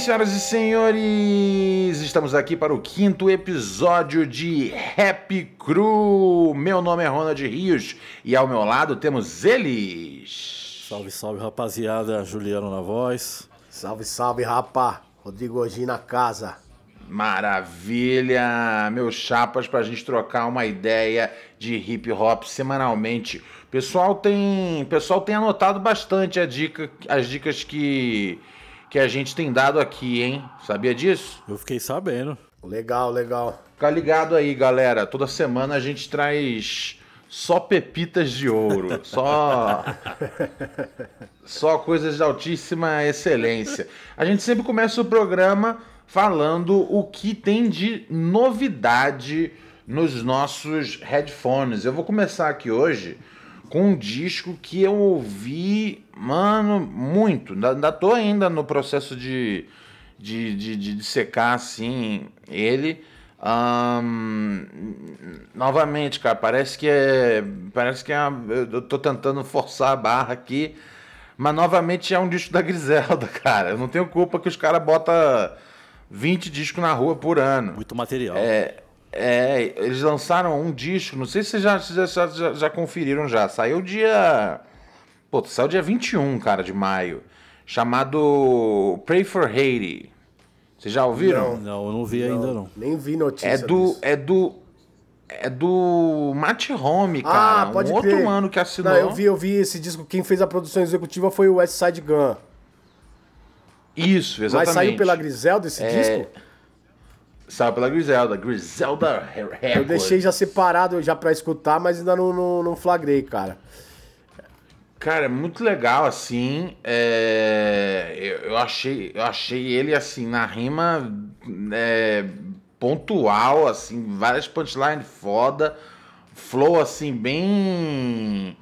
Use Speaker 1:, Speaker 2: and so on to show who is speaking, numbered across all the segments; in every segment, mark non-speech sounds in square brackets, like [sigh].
Speaker 1: Senhoras e senhores, estamos aqui para o quinto episódio de Happy Crew. Meu nome é Ronald Rios e ao meu lado temos eles.
Speaker 2: Salve, salve, rapaziada. Juliano na voz.
Speaker 3: Salve, salve, rapa. Rodrigo hoje na casa.
Speaker 1: Maravilha, meus chapas, para a gente trocar uma ideia de hip hop semanalmente. Pessoal tem, pessoal tem anotado bastante a dica, as dicas que que a gente tem dado aqui, hein? Sabia disso?
Speaker 2: Eu fiquei sabendo.
Speaker 3: Legal, legal.
Speaker 1: Fica ligado aí, galera. Toda semana a gente traz só pepitas de ouro, só [laughs] só coisas de altíssima excelência. A gente sempre começa o programa falando o que tem de novidade nos nossos headphones. Eu vou começar aqui hoje com um disco que eu ouvi, mano, muito. Ainda tô ainda no processo de, de, de, de secar, assim, ele. Um, novamente, cara, parece que é. Parece que é. Eu tô tentando forçar a barra aqui. Mas novamente é um disco da Griselda, [laughs] cara. Eu não tenho culpa que os caras botam 20 discos na rua por ano.
Speaker 2: Muito material.
Speaker 1: É, é, eles lançaram um disco, não sei se vocês já, já, já, já conferiram já. Saiu dia. Pô, saiu dia 21, cara, de maio. Chamado Pray for Haiti. Vocês já ouviram?
Speaker 2: Não, não eu não vi não, ainda não.
Speaker 3: Nem vi notícia.
Speaker 1: É do.
Speaker 3: Disso.
Speaker 1: É do. É do Matt Home, cara.
Speaker 3: Ah, pode
Speaker 1: um
Speaker 3: crer.
Speaker 1: outro mano que assinou.
Speaker 3: Não, eu vi, eu vi esse disco. Quem fez a produção executiva foi o West Side Gun.
Speaker 1: Isso, exatamente.
Speaker 3: Mas saiu pela Griselda esse
Speaker 1: É,
Speaker 3: disco?
Speaker 1: Saiu pela Griselda. Griselda Records.
Speaker 3: Eu deixei já separado já pra escutar, mas ainda não, não, não flagrei, cara.
Speaker 1: Cara, é muito legal, assim. é, Eu, eu achei, eu achei ele, assim, na rima é, pontual, assim, várias punchlines foda. Flow, assim, bem.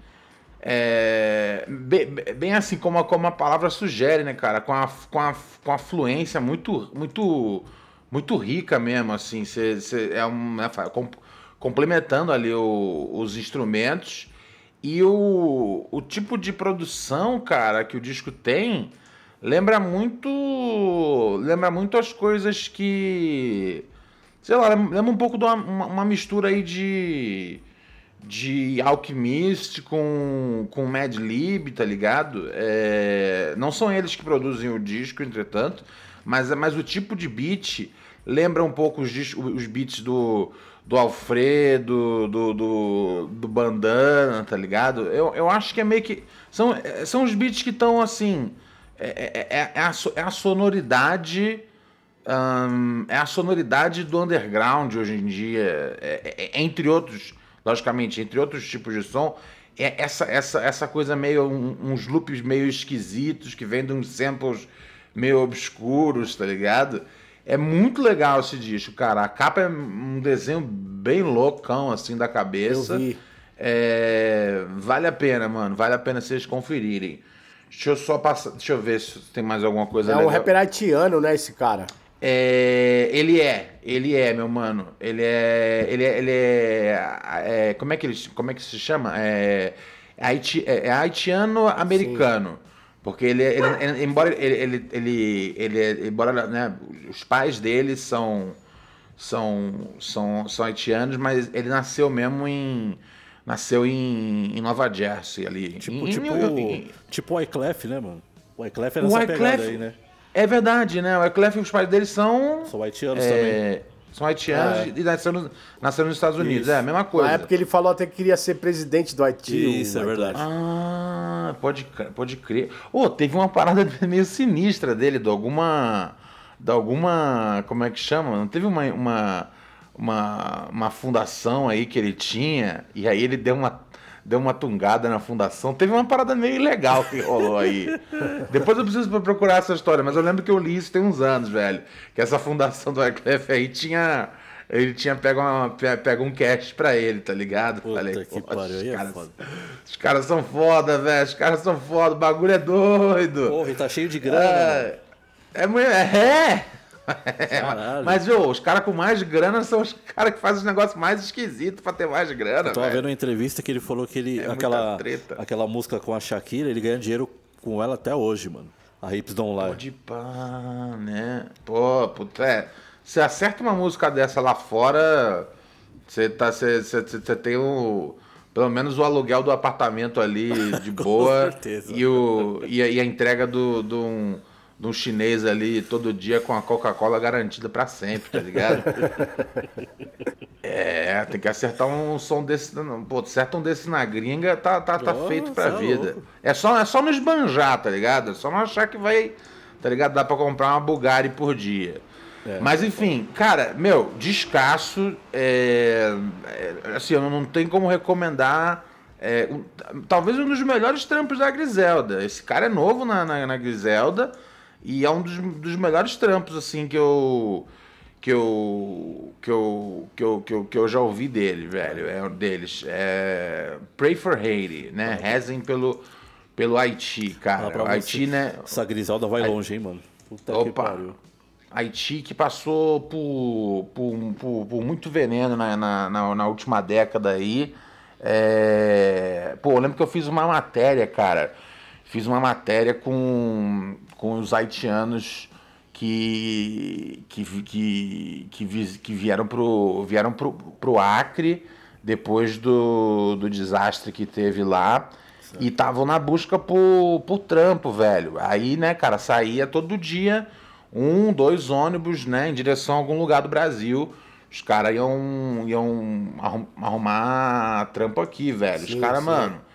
Speaker 1: é, bem, bem assim como a, como a palavra sugere, né, cara? Com a, com a, com a fluência muito, muito, muito rica mesmo, assim. Cê, cê é um, né, com- complementando ali o- os instrumentos. E o, o tipo de produção, cara, que o disco tem, lembra muito. Lembra muito as coisas que. Sei lá, lembra um pouco de uma, uma- uma mistura aí de. De Alchemist com, com Mad Lib, tá ligado? É, não são eles que produzem o disco, entretanto, mas, mas o tipo de beat lembra um pouco os, os beats do, do Alfredo, do, do, do Bandana, tá ligado? Eu, eu acho que é meio que. São, é, são os beats que estão assim. É, é, é, é a, so- é a sonoridade. ahn, é a sonoridade do underground hoje em dia. É- é- é- entre outros, logicamente, entre outros tipos de som. É essa, essa, essa coisa meio. um- uns loops meio esquisitos que vêm de uns samples meio obscuros, tá ligado? É muito legal esse disco, cara. A capa é um desenho bem loucão, assim, da cabeça.
Speaker 3: Eu vi.
Speaker 1: É, vale a pena, mano. Vale a pena vocês conferirem. Deixa eu só passar. Deixa eu ver se tem mais alguma coisa
Speaker 3: É um
Speaker 1: legal.
Speaker 3: rapper haitiano, né, esse cara?
Speaker 1: É, ele é, ele é, meu mano. Ele é, ele é, ele é, é, como é que ele, como é que se chama? É, haiti, é, é haitiano-americano. Porque ele, ele, ele- embora ele, ele, ele, embora, né, os pais dele são, são, são, são haitianos, mas ele nasceu mesmo em, nasceu em, em Nova Jersey ali.
Speaker 2: Tipo,
Speaker 1: Em-
Speaker 2: tipo,
Speaker 1: em-
Speaker 2: tipo o Wyclef, né, mano? O Wyclef era
Speaker 1: o
Speaker 2: essa pegada
Speaker 1: Wyclef-
Speaker 2: aí, né?
Speaker 1: É verdade, né? O Wyclef e os pais dele são
Speaker 2: São haitianos também.
Speaker 1: São haitianos
Speaker 3: É.
Speaker 1: e nasceram, nasceram nos Estados Unidos.
Speaker 2: Isso.
Speaker 1: É a mesma
Speaker 3: Na
Speaker 1: coisa.
Speaker 3: época ele falou até que queria ser presidente do Haiti.
Speaker 2: Isso, é verdade.
Speaker 1: Ah, pode, crer- pode crer. Ô, teve uma parada [laughs] meio sinistra dele, de alguma. De alguma. Como é que chama? Não teve uma. Uma, uma, uma fundação aí que ele tinha, e aí ele deu uma. Deu uma tungada na fundação. Teve uma parada meio ilegal que rolou aí. [laughs] Depois eu preciso procurar essa história, mas eu lembro que eu li isso tem uns anos, velho. Que essa fundação do Wyclef aí tinha. Ele tinha pego, uma, pe- pego um cash pra ele, tá ligado?
Speaker 2: Puta que
Speaker 1: "Pô,
Speaker 2: pariu,
Speaker 1: os
Speaker 2: é
Speaker 1: caras-
Speaker 2: foda."
Speaker 1: os caras são foda, velho. Os caras são foda. O bagulho é doido.
Speaker 2: Porra, e tá cheio de grana,
Speaker 1: é, é, muito- é. Mas, ô, os caras com mais grana são os caras que fazem os negócios mais esquisitos pra ter mais grana,
Speaker 2: Eu tava
Speaker 1: velho.
Speaker 2: vendo uma entrevista que ele falou que ele.
Speaker 1: É
Speaker 2: aquela, aquela música com a Shakira, ele ganha dinheiro com ela até hoje, mano. A Hips Don't Lie.
Speaker 1: Pode pá, né? Pô, puta, é. Você acerta uma música dessa lá fora, você tá, tem o, pelo menos o aluguel do apartamento ali de [laughs] boa
Speaker 2: certeza.
Speaker 1: e, o, e, a, e a entrega do, do, um, de um chinês ali todo dia com a Coca-Cola garantida pra sempre, tá ligado? [laughs] é, tem que acertar um som desse. não, Pô, acerta um desse na gringa, tá, tá, tá
Speaker 2: Nossa,
Speaker 1: feito pra
Speaker 2: é
Speaker 1: vida.
Speaker 2: louco.
Speaker 1: É só, é só não esbanjar, tá ligado? É só não achar que vai. Tá ligado? Dá pra comprar uma Bugatti por dia.
Speaker 2: É.
Speaker 1: Mas enfim, cara, meu, descasso. É, é, assim, eu não tenho como recomendar. é, um- talvez um dos melhores trampos da Griselda. Esse cara é novo na, na, na Griselda e é um dos, dos melhores trampos, assim, que eu. Que eu, que, eu, que, eu, que, eu, que eu já ouvi dele, velho. É um deles. É Pray for Haiti, né? Rezem pelo, pelo Haiti, cara.
Speaker 2: pra
Speaker 1: O Haiti, né?
Speaker 2: Essa Griselda vai longe, hein, mano. Puta que
Speaker 1: Opa.
Speaker 2: pariu.
Speaker 1: Haiti que passou por, por, por, por muito veneno na, na, na, na última década aí. É... Pô, eu lembro que eu fiz uma matéria, cara. Fiz uma matéria com, com os haitianos que, que, que, que, que vieram, pro, vieram pro, pro Acre depois do, do desastre que teve lá. E estavam na busca por, por trampo, velho. Aí, né, cara, saía todo dia um, dois ônibus, né, em direção a algum lugar do Brasil. Os caras iam, iam arrum- arrumar trampo aqui, velho. Os
Speaker 3: Sim,
Speaker 1: caras,
Speaker 3: sim.
Speaker 1: mano.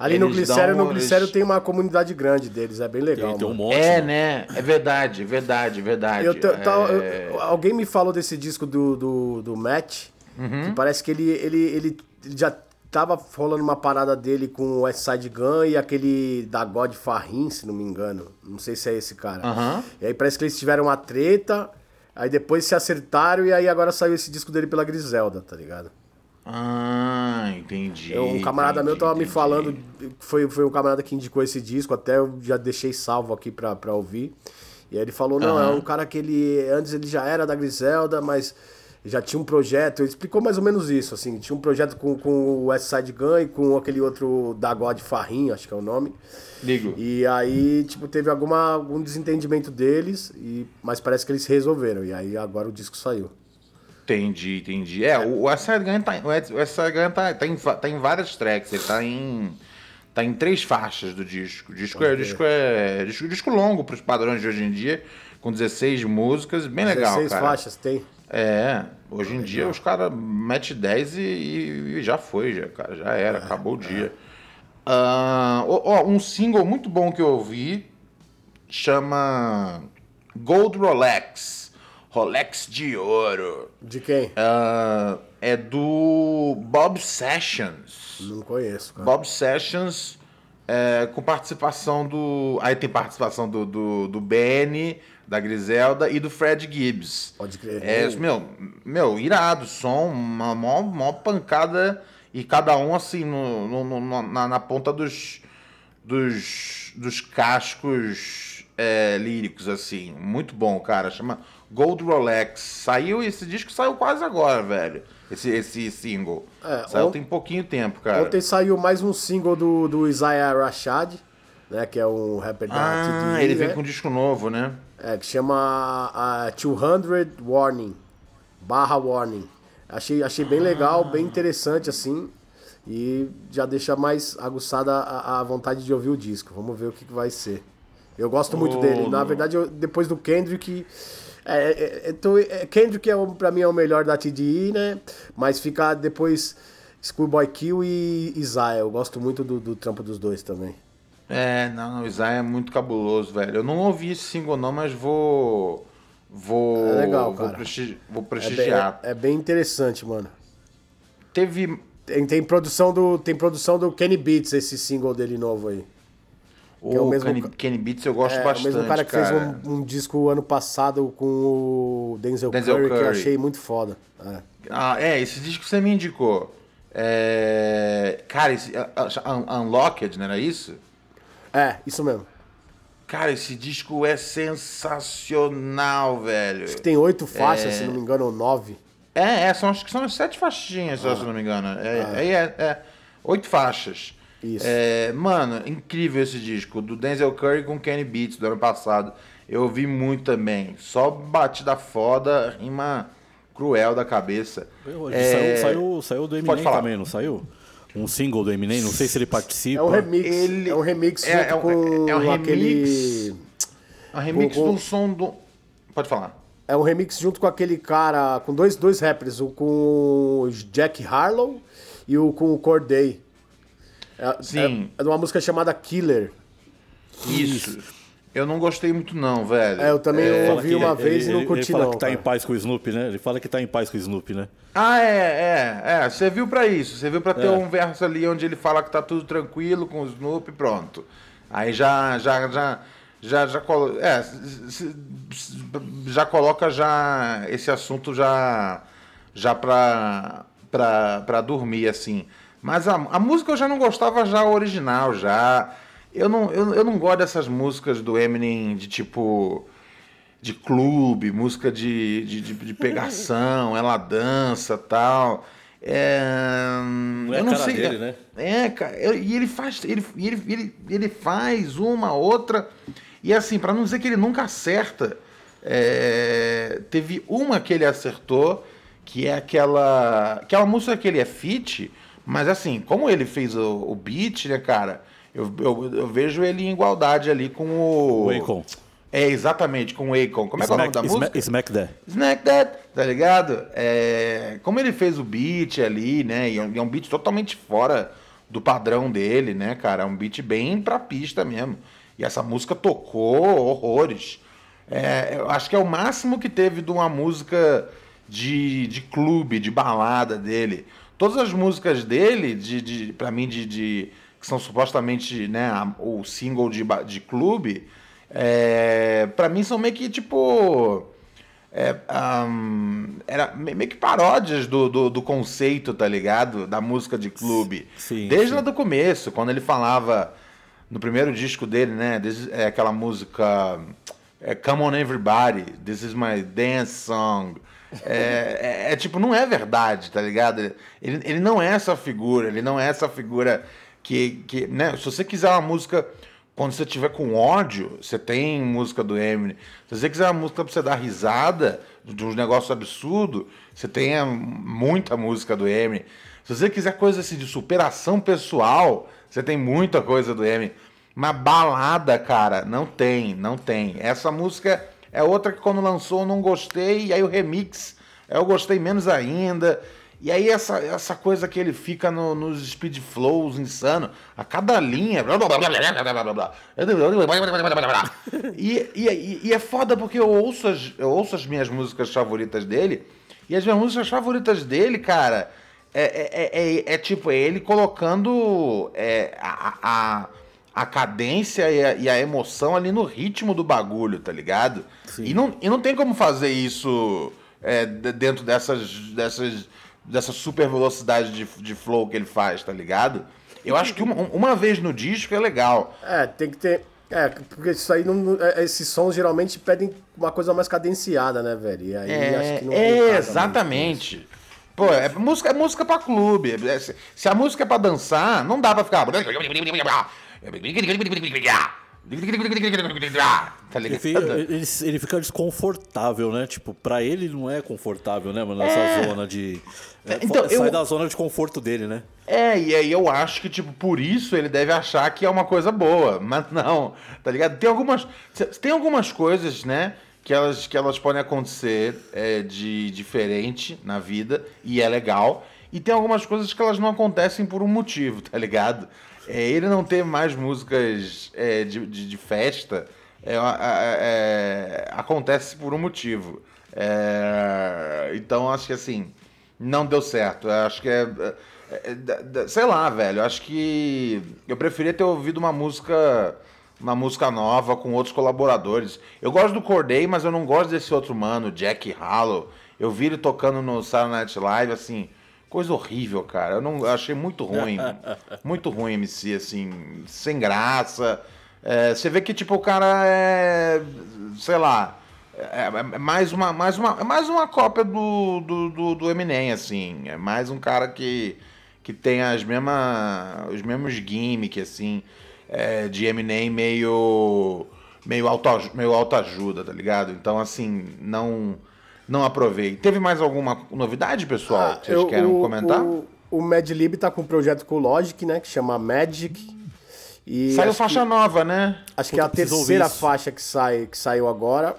Speaker 3: Ali no Glicério, no Glicério
Speaker 1: eles-
Speaker 3: tem uma comunidade grande deles, é bem legal.
Speaker 2: Tem, tem um monte.
Speaker 1: É,
Speaker 2: mano.
Speaker 1: né? É verdade, verdade, verdade.
Speaker 3: Eu te- tá- eu-
Speaker 1: É,
Speaker 3: alguém me falou desse disco do, do, do Matt,
Speaker 1: Uhum.
Speaker 3: que parece que ele, ele, ele já tava rolando uma parada dele com o West Side Gun e aquele da God Farrin, se não me engano. Não sei se é esse cara.
Speaker 1: Aham.
Speaker 3: E aí parece que eles tiveram uma treta, aí depois se acertaram e aí agora saiu esse disco dele pela Griselda, tá ligado?
Speaker 1: Ah, entendi.
Speaker 3: Eu- um camarada meu
Speaker 1: entendi,
Speaker 3: tava me
Speaker 1: entendi.
Speaker 3: falando, foi, foi um camarada que indicou esse disco, até eu já deixei salvo aqui pra, pra ouvir. E aí ele falou, não, é um cara que ele, antes ele já era da Griselda, mas já tinha um projeto, ele explicou mais ou menos isso, assim, tinha um projeto com, com o West Side Gun e com aquele outro da God Farrin, acho que é o nome.
Speaker 1: Ligo.
Speaker 3: E aí, tipo, teve alguma, algum desentendimento deles, e, mas parece que eles resolveram, e aí agora o disco saiu.
Speaker 1: Entendi, entendi. É, o Side Gun tá, o tá, tá, em, tá em várias tracks, ele tá em. Tá em três faixas do disco. O disco é, o disco é disco, disco longo para os padrões de hoje em dia, com 16 músicas, bem legal,
Speaker 3: 16
Speaker 1: cara.
Speaker 3: faixas tem.
Speaker 1: É, hoje em dia os caras metem 10 e, e- já foi, já, cara, já era, acabou o dia. Ah, ó, ó, um single muito bom que eu ouvi chama Gold Rolex. Rolex de ouro.
Speaker 3: De quem?
Speaker 1: Ah, é do Bob Sessions.
Speaker 3: Não conheço, cara.
Speaker 1: Bob Sessions é, com participação do. Aí tem participação do, do, do Benny, da Griselda e do Fred Gibbs.
Speaker 3: Pode crer.
Speaker 1: É, meu, meu, irado, som, uma maior, maior pancada e cada um assim no, no- no- na, na ponta dos, dos, dos cascos é, líricos, assim. Muito bom, cara. Chama Gold Rolex. Saiu, esse disco saiu quase agora, velho. Esse, esse single.
Speaker 3: É,
Speaker 1: saiu
Speaker 3: ont-
Speaker 1: tem pouquinho tempo, cara.
Speaker 3: Ontem saiu mais um single do, do Isaiah Rashad, né? Que é um rapper da
Speaker 1: Ah,
Speaker 3: TDE,
Speaker 1: ele vem
Speaker 3: né?
Speaker 1: com um disco novo, né?
Speaker 3: É, que chama ah, 200 Warning, barra Warning. Achei, achei bem legal, bem interessante, assim. E já deixa mais aguçada a, a vontade de ouvir o disco. Vamos ver o que, que vai ser. Eu gosto muito
Speaker 1: Ô,
Speaker 3: dele. Na verdade, eu- depois do Kendrick... É, é, é, tô- é, Kendrick, é, pra mim, é o melhor da TDE, né? Mas fica depois Schoolboy Q e Isaiah. Eu gosto muito do, do trampo dos dois também.
Speaker 1: É, não, o Isaiah é muito cabuloso, velho. Eu não ouvi esse single não, mas vou... Vou...
Speaker 3: É legal,
Speaker 1: vou,
Speaker 3: cara.
Speaker 1: presti- vou
Speaker 3: É bem,
Speaker 1: prestigiar.
Speaker 3: é- é bem interessante, mano.
Speaker 1: Teve...
Speaker 3: Tem, tem produção do tem produção do Kenny Beats esse single dele novo aí.
Speaker 1: O
Speaker 3: Que é o mesmo
Speaker 1: Kenny, Kenny Beats eu gosto
Speaker 3: é
Speaker 1: bastante,
Speaker 3: o mesmo cara que fez um, um disco ano passado com o Denzel,
Speaker 1: Denzel
Speaker 3: Curry, que eu
Speaker 1: Curry.
Speaker 3: achei muito foda. É.
Speaker 1: Ah, é, esse disco que você me indicou. É... Cara, esse... Un- Unlocked, não era isso?
Speaker 3: É, isso mesmo.
Speaker 1: Cara, esse disco é sensacional, velho.
Speaker 3: Tem oito faixas, se não me engano, ou nove.
Speaker 1: É, é, são, acho que são sete faixinhas, se eu não me engano. É, é, é, é, oito faixas.
Speaker 3: Isso.
Speaker 1: É, mano, incrível esse disco, do Denzel Curry com Kenny Beats do ano passado. Eu ouvi muito também. Só batida foda, rima cruel da cabeça.
Speaker 2: É... Saiu, saiu, saiu, do Eminem
Speaker 1: falar.
Speaker 2: também, não saiu? Um single do Eminem, não sei se ele participa.
Speaker 3: É um remix.
Speaker 1: Ele-
Speaker 3: É um remix
Speaker 1: é-
Speaker 3: junto
Speaker 1: é um-
Speaker 3: com
Speaker 1: é um
Speaker 3: aquele.
Speaker 1: A remix
Speaker 3: Com- com-
Speaker 1: do som do. Pode falar.
Speaker 3: É um remix junto com aquele cara, com dois, dois rappers, o com o Jack Harlow e o com o Corday. É,
Speaker 1: Sim.
Speaker 3: É, é de uma música chamada Killer.
Speaker 1: Isso. Eu não gostei muito, não, velho.
Speaker 3: É, eu também
Speaker 2: Fala
Speaker 3: ouvi uma
Speaker 2: ele-
Speaker 3: vez e não
Speaker 2: ele-
Speaker 3: curti
Speaker 2: Ele fala
Speaker 3: não.
Speaker 2: que tá em
Speaker 3: cara.
Speaker 2: paz com o Snoopy, né? Ele fala que tá em paz com o Snoopy, né?
Speaker 1: Ah, é, é, é. Serviu pra isso. Serviu pra ter
Speaker 2: É.
Speaker 1: um verso ali onde ele fala que tá tudo tranquilo com o Snoop, pronto. Aí já, já, já, já, já, colo- é, já coloca já esse assunto já, já pra, pra, pra dormir, assim. Mas a, a música eu já não gostava já original, já. Eu não, eu, eu não gosto dessas músicas do Eminem de tipo de clube, música de, de, de, de pegação, [laughs] ela dança tal. É,
Speaker 2: Não é
Speaker 1: eu não sei.
Speaker 2: dele, né?
Speaker 1: É, cara, eu- e ele faz, ele, ele, ele, ele faz uma, outra, e assim, pra não dizer que ele nunca acerta, é, teve uma que ele acertou, que é aquela, aquela música que ele é fit, mas assim, como ele fez o, o beat, né, cara, eu, eu, eu vejo ele em igualdade ali com o...
Speaker 2: O Akon.
Speaker 1: É, exatamente, com o Akon. Como é que é o nome da
Speaker 2: Smack,
Speaker 1: música?
Speaker 2: Smack, Smack That.
Speaker 1: Snack That, tá ligado? É, como ele fez o beat ali, né? E é e é um beat totalmente fora do padrão dele, né, cara? É um beat bem pra pista mesmo. E essa música tocou horrores. É, eu acho que é o máximo que teve de uma música de, de clube, de balada dele. Todas as músicas dele, de, de, pra mim, de, de- que são supostamente né, o single de, de clube, é, pra mim são meio que tipo. É, ahn, era me- meio que paródias do, do, do conceito, tá ligado? Da música de clube.
Speaker 2: Sim,
Speaker 1: Desde
Speaker 2: sim.
Speaker 1: lá do começo, quando ele falava no primeiro disco dele, né? This- é aquela música é, Come on Everybody, This is my dance song. É, é- é tipo, não é verdade, tá ligado? Ele, ele não é essa figura, ele não é essa figura que, que né? Se você quiser uma música quando você tiver com ódio, você tem música do Eminem. Se você quiser uma música pra você dar risada de uns negócios absurdos, você tem muita música do Eminem. Se você quiser coisa assim de superação pessoal, você tem muita coisa do Eminem. Mas balada, cara, não tem, não tem. Essa música é outra que quando lançou eu não gostei, e aí o remix eu gostei menos ainda. E aí essa, essa coisa que ele fica no- nos speed flows insano, a cada linha. E, e, e é foda porque eu ouço, as, eu ouço as minhas músicas favoritas dele, e as minhas músicas favoritas dele, cara, é, é, é, é- é tipo, é ele colocando é, a, a, a cadência e a, e a emoção ali no ritmo do bagulho, tá ligado? E não, e não tem como fazer isso é, de- dentro dessas, dessas, dessa super velocidade de, de flow que ele faz, tá ligado? Eu acho que uma, uma vez no disco é legal.
Speaker 3: É, tem que ter. É, porque isso aí não. é, Esses sons geralmente pedem uma coisa mais cadenciada, né, velho? E aí
Speaker 1: É,
Speaker 3: acho que não
Speaker 1: é, exatamente. Pô, é música, é música pra clube. É, se, se a música é pra dançar, não dá pra ficar. Tá
Speaker 2: Ele fica,
Speaker 1: ligado?
Speaker 2: ele, ele fica desconfortável, né? Tipo, pra ele não é confortável, né, mano? Essa zona de. é,
Speaker 1: Então,
Speaker 2: sai
Speaker 1: eu-
Speaker 2: da zona de conforto dele, né?
Speaker 1: É, e aí eu acho que, tipo, por isso ele deve achar que é uma coisa boa. Mas não, tá ligado? Tem algumas, tem algumas coisas, né? Que elas, que elas podem acontecer é, de diferente na vida e é legal. E tem algumas coisas que elas não acontecem por um motivo, tá ligado? É, ele não ter mais músicas é, de, de, de festa é, é, acontece por um motivo. É, então acho que assim não deu certo. Acho que é, é- sei lá, velho. Acho que eu preferia ter ouvido uma música uma música nova com outros colaboradores. Eu gosto do Corday, mas eu não gosto desse outro mano, Jack Hallow. Eu vi ele tocando no Saturday Night Live, assim, coisa horrível, cara. Eu não eu achei muito ruim, [laughs] muito ruim MC, assim, sem graça. É, você vê que tipo o cara é, sei lá, é, é mais uma, mais uma, é mais uma cópia do, do, do, do Eminem, assim. É mais um cara que, que que tem as mesma, os mesmos gimmicks, assim, é, de Eminem meio meio auto, meio autoajuda, tá ligado? Então, assim, não não aprovei. Teve mais alguma novidade, pessoal,
Speaker 3: Ah,
Speaker 1: que vocês
Speaker 3: eu-
Speaker 1: querem
Speaker 3: o,
Speaker 1: comentar?
Speaker 3: O, o Madlib tá com um projeto com o Logic, né? Que chama Magic. E
Speaker 1: Saiu faixa
Speaker 3: que,
Speaker 1: nova, né?
Speaker 3: Acho que é a
Speaker 2: Puta,
Speaker 3: terceira faixa que, sai, que saiu agora.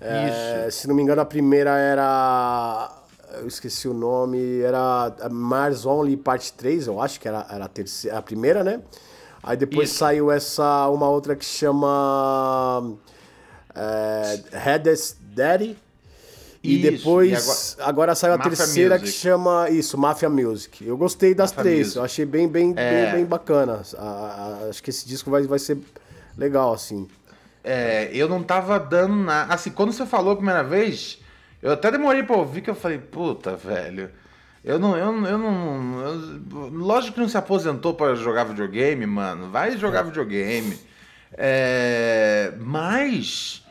Speaker 3: É, se não me engano, a primeira era. Eu esqueci o nome. Era Mars Only Parte 3, eu acho que era, era a, terceira, a primeira, né? Aí depois
Speaker 1: Isso.
Speaker 3: saiu essa uma outra que chama. É, Headless Daddy. E
Speaker 1: Isso,
Speaker 3: depois,
Speaker 1: e
Speaker 3: agora, saiu a
Speaker 1: Mafia
Speaker 3: terceira que
Speaker 1: Music.
Speaker 3: chama isso, Mafia Music. Eu gostei das
Speaker 1: Mafia
Speaker 3: três,
Speaker 1: Music.
Speaker 3: eu achei bem, bem,
Speaker 1: É.
Speaker 3: bem, bem bacana. Acho que esse disco vai, vai ser legal, assim.
Speaker 1: É, eu não tava dando nada. Assim, quando você falou a primeira vez, eu até demorei pra ouvir, que eu falei, puta, velho. Eu não, eu, não- eu não. eu- lógico que não se aposentou pra jogar videogame, mano. Vai jogar videogame. É, mas.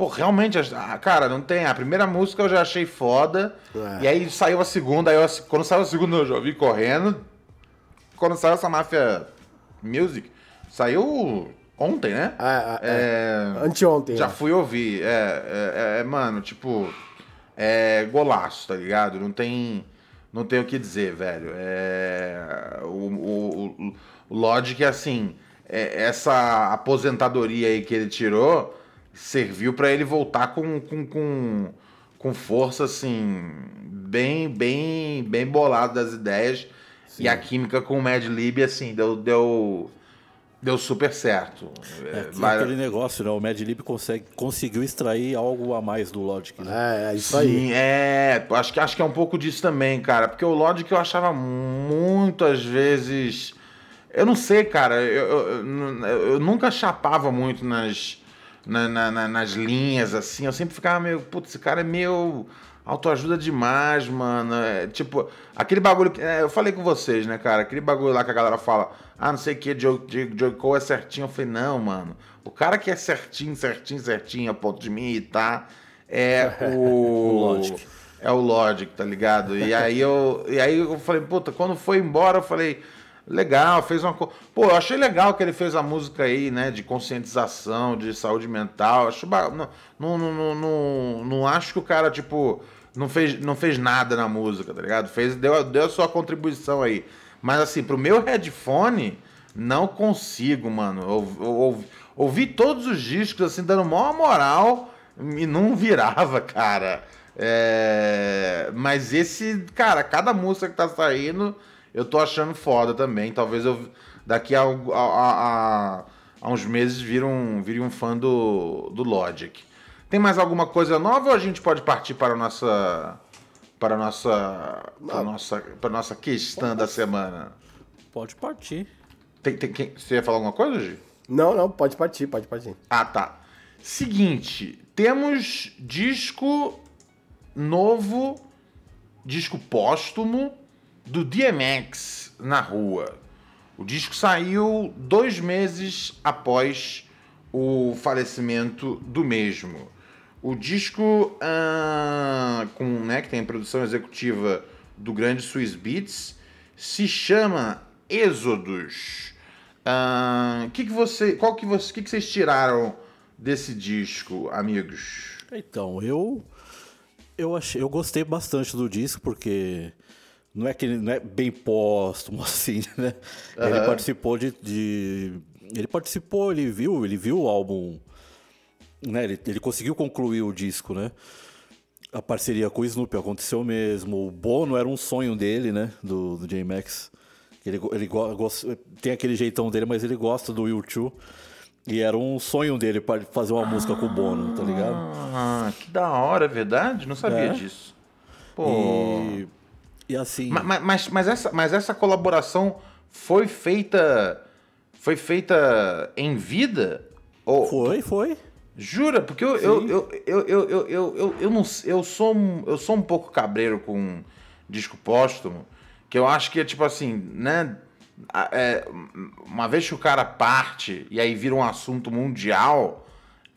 Speaker 1: Pô, realmente, a- cara, não tem. A primeira música eu já achei foda.
Speaker 3: É.
Speaker 1: E aí saiu a segunda. Aí eu, quando saiu a segunda eu já ouvi correndo. Quando saiu essa Máfia Music, saiu ontem, né?
Speaker 3: É, é,
Speaker 1: É,
Speaker 3: Anteontem.
Speaker 1: já
Speaker 3: né?
Speaker 1: fui ouvir. É, é, mano, tipo, é golaço, tá ligado? Não tem, não tem o que dizer, velho. É, o, o, o, Logic, assim, essa aposentadoria aí que ele tirou serviu pra ele voltar com, com, com, com força, assim, bem, bem, bem bolado das ideias. E a química com o Mad Lib, assim, deu, deu, deu super certo.
Speaker 2: É,
Speaker 1: Vai-
Speaker 2: aquele negócio, né? O Madlib consegue, conseguiu extrair algo a mais do Logic, né?
Speaker 3: É, é isso aí.
Speaker 1: Sim, é. Acho que, acho que é um pouco disso também, cara. Porque o Logic eu achava muitas vezes. Eu não sei, cara. Eu, eu, eu- eu nunca chapava muito nas, na- na- na- nas linhas, assim. Eu sempre ficava meio. Putz, esse cara é meio. Autoajuda demais, mano. É, tipo, aquele bagulho. que- é, eu falei com vocês, né, cara? Aquele bagulho lá que a galera fala. Ah, não sei o que, Joe, Joe, Joe Cole é certinho. Eu falei, não, mano. O cara que é certinho, certinho, certinho, a ponto de me irritar, é [laughs] o.
Speaker 2: O Logic.
Speaker 1: É o Logic, tá ligado? E aí eu, e aí eu falei, puta, quando foi embora, eu falei, legal, fez uma coisa. Pô, eu achei legal que ele fez a música aí, né, de conscientização, de saúde mental. Acho não, não, não, não, não, acho que o cara, tipo, não fez, não fez nada na música, tá ligado? Fez, deu, deu a sua contribuição aí. Mas assim, pro meu headphone, não consigo, mano. Eu- eu- ouvi todos os discos, assim, dando maior moral e não [laughs] virava, cara. É, Mas esse, cara, cada música que tá saindo, eu tô achando foda também. Talvez eu daqui a, a, a- a uns meses vire um, vire um fã do, do Logic. Tem mais alguma coisa nova ou a gente pode partir para a nossa. Para a nossa. Para a nossa, para a nossa questão da semana?
Speaker 2: Pode partir.
Speaker 1: Tem, tem, quem- você ia falar alguma coisa, Gi?
Speaker 3: Não, não, pode partir, pode partir.
Speaker 1: Ah, tá. Seguinte, temos disco novo, disco póstumo do DMX na rua. O disco saiu dois meses após o falecimento do mesmo. O disco, ah, com, né, que tem produção executiva do grande Swiss Beats, se chama Êxodos. Ah, que que você, qual que, você, que, que vocês tiraram desse disco, amigos?
Speaker 2: Então, eu eu achei, eu gostei bastante do disco porque não é que ele não é bem póstumo [laughs] assim, né? Ele
Speaker 1: Aham.
Speaker 2: participou de, de- ele participou, ele viu, ele viu o álbum, né? Ele, ele conseguiu concluir o disco, né? A parceria com o Snoopy aconteceu mesmo. O Bono era um sonho dele, né? Do, do J-Max. Ele, go- ele go- gosta- tem aquele jeitão dele, mas ele gosta do U2. E era um sonho dele para fazer uma música com o Bono, tá ligado?
Speaker 1: Ah, que da hora, é verdade? Não sabia
Speaker 2: É.
Speaker 1: disso. Pô.
Speaker 2: E, e assim.
Speaker 1: Ma- ma- Mas, mas, essa, mas essa colaboração foi feita. Foi feita em vida? Ou,
Speaker 2: Foi, foi.
Speaker 1: Jura? Porque eu, eu, eu, eu, eu, eu, eu, eu, eu, não, eu, sou um, eu sou um pouco cabreiro com disco póstumo, que eu acho que é tipo assim, né? é, uma vez que o cara parte e aí vira um assunto mundial,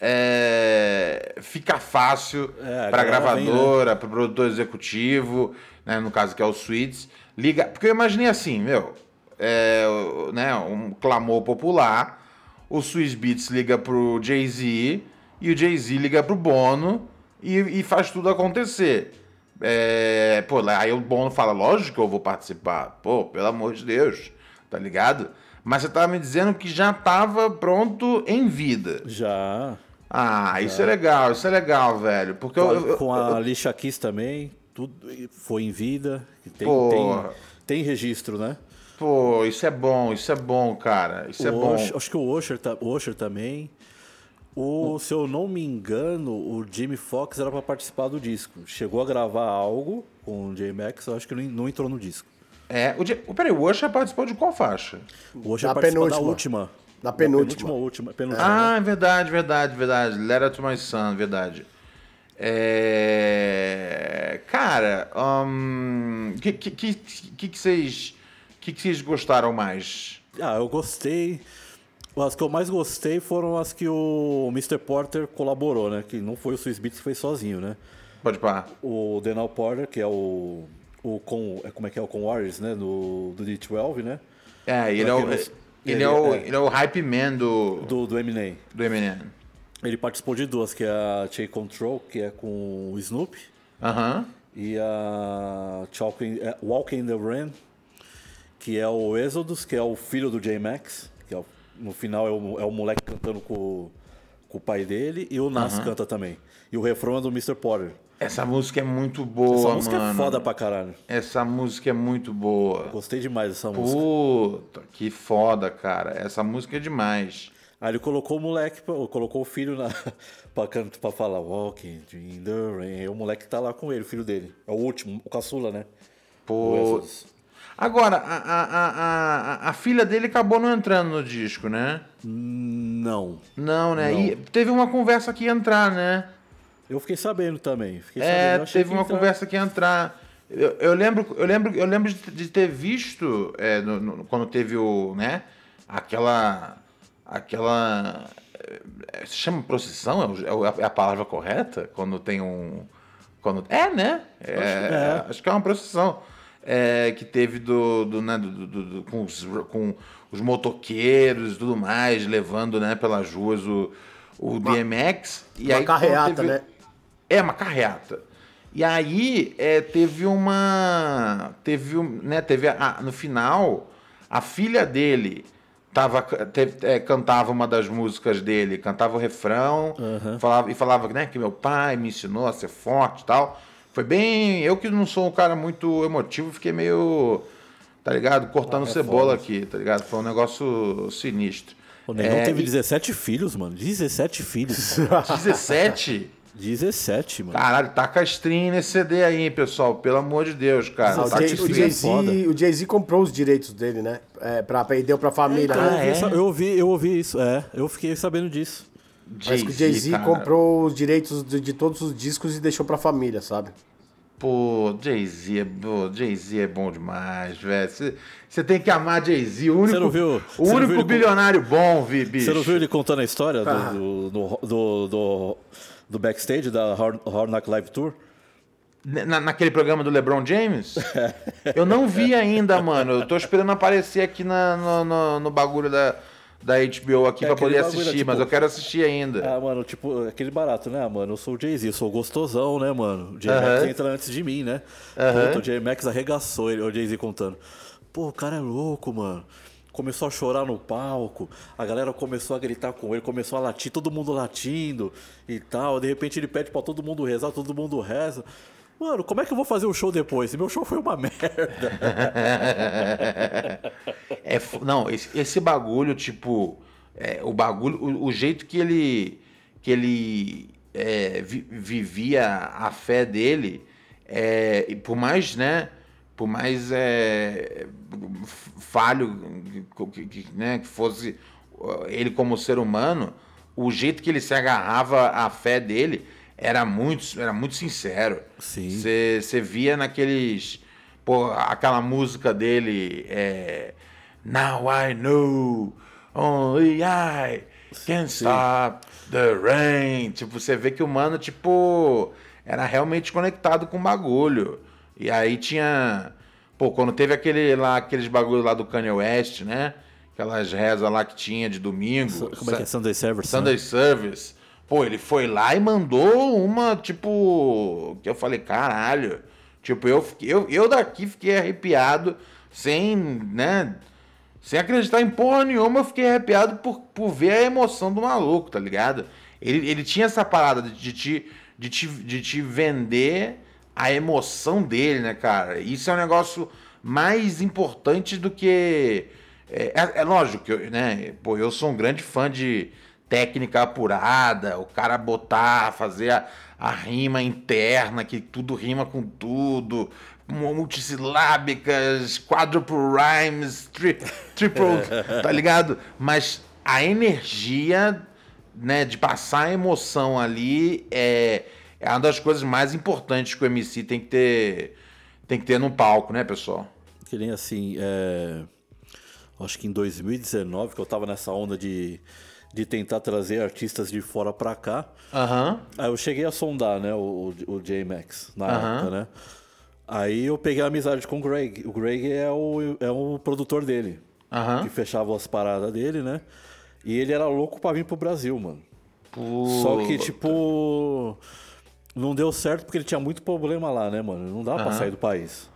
Speaker 1: é, fica fácil
Speaker 2: É, a
Speaker 1: para
Speaker 2: vem,
Speaker 1: gravadora, para produtor executivo, né, no caso que é o Sweets, liga, porque eu imaginei assim, meu, é, né, um clamor popular, o Swiss Beats liga pro Jay-Z e o Jay-Z liga pro Bono e, e faz tudo acontecer. É, pô, aí o Bono fala, lógico que eu vou participar. Pô, pelo amor de Deus, tá ligado? Mas você tava me dizendo que já tava pronto em vida.
Speaker 2: Já.
Speaker 1: Ah, isso é legal, isso é legal, velho. Porque
Speaker 2: Com
Speaker 1: eu,
Speaker 2: a,
Speaker 1: eu-
Speaker 2: com a
Speaker 1: eu-
Speaker 2: Alicia Keys também, tudo foi em vida. Tem,
Speaker 1: Pô.
Speaker 2: tem, tem registro, né?
Speaker 1: Pô, isso é bom, isso é bom, cara. Isso é
Speaker 2: O
Speaker 1: bom.
Speaker 2: Usher- acho que o Usher, ta- o Usher também. O, se eu não me engano, o Jimmy Fox era para participar do disco. Chegou a gravar algo com o J-Max, eu acho que não, não entrou no disco.
Speaker 1: É, o, peraí, o Usher participou de qual faixa?
Speaker 2: O Usher
Speaker 3: Da
Speaker 2: participou da
Speaker 3: penúltima.
Speaker 2: última.
Speaker 3: Da penúltima.
Speaker 2: última, penúltima.
Speaker 1: Ah, é verdade, verdade, verdade. Letter to My Son, verdade. É... Cara, o que, que, que, que, que vocês que, que vocês gostaram mais?
Speaker 2: Ah, eu gostei. As que eu mais gostei foram as que o Mr. Porter colaborou, né? Que não foi o Swiss Beats que fez sozinho, né?
Speaker 1: Pode pá.
Speaker 2: O Denal Porter, que é o. o com, é, como é que é? O com Warriors, né? Do, do D12, né?
Speaker 1: É, ele é, o, ele,
Speaker 2: ele
Speaker 1: é o,
Speaker 2: é-
Speaker 1: ele é o hype man do,
Speaker 2: Do, do Eminem.
Speaker 1: do Eminem.
Speaker 2: Ele participou de duas, que é a Che Control, que é com o Snoop,
Speaker 1: Aham.
Speaker 2: e a Chalking, é, Walking in the Rain, que é o Exodus, que é o filho do J-Max, que é o- no final é o, é o moleque cantando com, com o pai dele, e o Nas canta também. E o refrão é do Mr. Porter.
Speaker 1: Essa música é muito boa,
Speaker 2: Essa música
Speaker 1: mano.
Speaker 2: é foda pra caralho.
Speaker 1: Essa música é muito boa.
Speaker 2: Gostei demais dessa música.
Speaker 1: Puta, que foda, cara. Essa música é demais.
Speaker 2: Aí ele colocou o moleque, colocou o filho na, [laughs] pra, cantar, pra falar Walking in the Rain. E o moleque tá lá com ele, o filho dele. É o último, o caçula, né?
Speaker 1: Pô. Agora, a, a, a, a, a filha dele acabou não entrando no disco, né?
Speaker 2: Não.
Speaker 1: Não, né? E teve uma conversa que ia entrar, né?
Speaker 2: Eu fiquei sabendo também. Fiquei
Speaker 1: É,
Speaker 2: sabendo.
Speaker 1: teve uma
Speaker 2: entra-
Speaker 1: conversa que ia entrar. Eu, eu lembro, eu lembro, eu lembro de, ter visto é, no- no- quando teve o, né? Aquela, aquela, é, se chama procissão? É é é a palavra correta? Quando tem um, quando é, né? É,
Speaker 2: é.
Speaker 1: Acho que é uma procissão é, que teve do, do, né, do, do- do- com, os, com os motoqueiros e tudo mais levando, né, pelas ruas o, o DMX. E
Speaker 3: uma
Speaker 1: aí, quando
Speaker 3: carreata,
Speaker 1: teve-
Speaker 3: né?
Speaker 1: É, uma carreata. E aí é, teve uma. Teve, um, né, teve a- no final, a filha dele tava, teve- é, cantava uma das músicas dele, cantava o refrão, falava, e falava né, que meu pai me ensinou a ser forte e tal. Foi bem. Eu que não sou um cara muito emotivo, fiquei meio. Tá ligado? Cortando
Speaker 2: Ah, é
Speaker 1: cebola
Speaker 2: foda.
Speaker 1: aqui, tá ligado? Foi um negócio sinistro.
Speaker 2: O Negão
Speaker 1: É,
Speaker 2: teve
Speaker 1: e-
Speaker 2: 17 filhos, mano. 17 filhos. [laughs]
Speaker 1: 17?
Speaker 2: 17, mano.
Speaker 1: Caralho, taca a stream nesse CD aí, hein, pessoal. Pelo amor de Deus, cara.
Speaker 3: Ah, o Jay-.
Speaker 2: Jay-
Speaker 3: Jay-Z o Jay-Z comprou os direitos dele, né? É, pra, pra, e deu pra família,
Speaker 2: Eu
Speaker 1: Ah,
Speaker 3: né?
Speaker 2: ouvi,
Speaker 1: é?
Speaker 2: eu, ouvi, eu ouvi isso, é. Eu fiquei sabendo disso.
Speaker 3: Parece que o Jay-Z comprou os direitos de, de todos os discos e deixou pra família, sabe?
Speaker 1: Pô, Jay-Z é, pô, Jay-Z é bom demais, velho. Você tem que amar Jay-Z. O único,
Speaker 2: não viu-
Speaker 1: o
Speaker 2: não
Speaker 1: único
Speaker 2: viu ele com-
Speaker 1: bilionário bom, vi, bicho.
Speaker 2: Você não viu ele contando a história do-
Speaker 3: Ah.
Speaker 2: do, do, do, do, do backstage da Knock Live Tour?
Speaker 1: Na- naquele programa do LeBron James? [laughs] Eu não vi ainda, mano. Eu tô esperando aparecer aqui na, no, no, no bagulho da, da HBO aqui
Speaker 2: É
Speaker 1: pra poder
Speaker 2: bagulho,
Speaker 1: assistir,
Speaker 2: tipo-
Speaker 1: mas eu quero assistir ainda.
Speaker 2: Ah, mano, tipo, aquele barato, né, mano? Eu sou o Jay-Z, eu sou gostosão, né, mano? O J-Max
Speaker 1: Aham.
Speaker 2: entra antes de mim, né?
Speaker 1: Aham.
Speaker 2: Puta, o J-Max arregaçou ele, o Jay-Z contando. Pô, o cara é louco, mano. Começou a chorar no palco, a galera começou a gritar com ele, começou a latir, todo mundo latindo e tal. De repente ele pede pra todo mundo rezar, todo mundo reza. Mano, como é que eu vou fazer o show depois? Meu show foi uma [laughs] merda. [laughs]
Speaker 1: É, não, esse, esse bagulho, tipo, é, o bagulho, o, o jeito que ele, que ele é, vi- vivia a fé dele, é, e por mais, né, por mais é, falho que, que- né, que fosse uh, ele como ser humano, o jeito que ele se agarrava à fé dele era muito, era muito sincero. Você via naqueles. Pô, aquela música dele. É, Now I know, only I Can't stop the rain. Tipo, você vê que o mano, tipo, era realmente conectado com o bagulho. E aí tinha. Pô, quando teve aquele lá, aqueles bagulhos lá do Kanye West, né? Aquelas rezas lá que tinha de domingo.
Speaker 2: Como é que é? Sunday Service?
Speaker 1: Sunday
Speaker 2: né?
Speaker 1: Service. Pô, ele foi lá e mandou uma, tipo. Que eu falei, caralho. Tipo, eu, fiquei- eu, eu daqui fiquei arrepiado, sem, né? Sem acreditar em porra nenhuma, eu fiquei arrepiado por, por ver a emoção do maluco, tá ligado? Ele, ele tinha essa parada de, de, te, de, te, de te vender a emoção dele, né, cara? Isso é um negócio mais importante do que. É, é- é lógico que eu, né? Pô, eu sou um grande fã de técnica apurada, o cara botar, fazer a, a rima interna, que tudo rima com tudo, mu- multissilábicas, quadruple rhymes, tri, triple, [laughs] tá ligado? Mas a energia, né, de passar a emoção ali é, é uma das coisas mais importantes que o MC tem que ter, tem que ter no palco, né, pessoal?
Speaker 2: Que nem assim, é... acho que em 2019, que eu tava nessa onda de, de tentar trazer artistas de fora pra cá.
Speaker 1: Aham.
Speaker 2: Aí eu cheguei a sondar, né, o, o, J-Max na
Speaker 1: Aham.
Speaker 2: época, né? Aí eu peguei a amizade com o Greg. O Greg é o, é o produtor dele.
Speaker 1: Aham.
Speaker 2: Que fechava as paradas dele, né? E ele era louco pra vir pro Brasil, mano. Só que,
Speaker 1: Puta.
Speaker 2: Não deu certo porque ele tinha muito problema lá, né, mano? Não dá pra
Speaker 1: Aham.
Speaker 2: sair do país.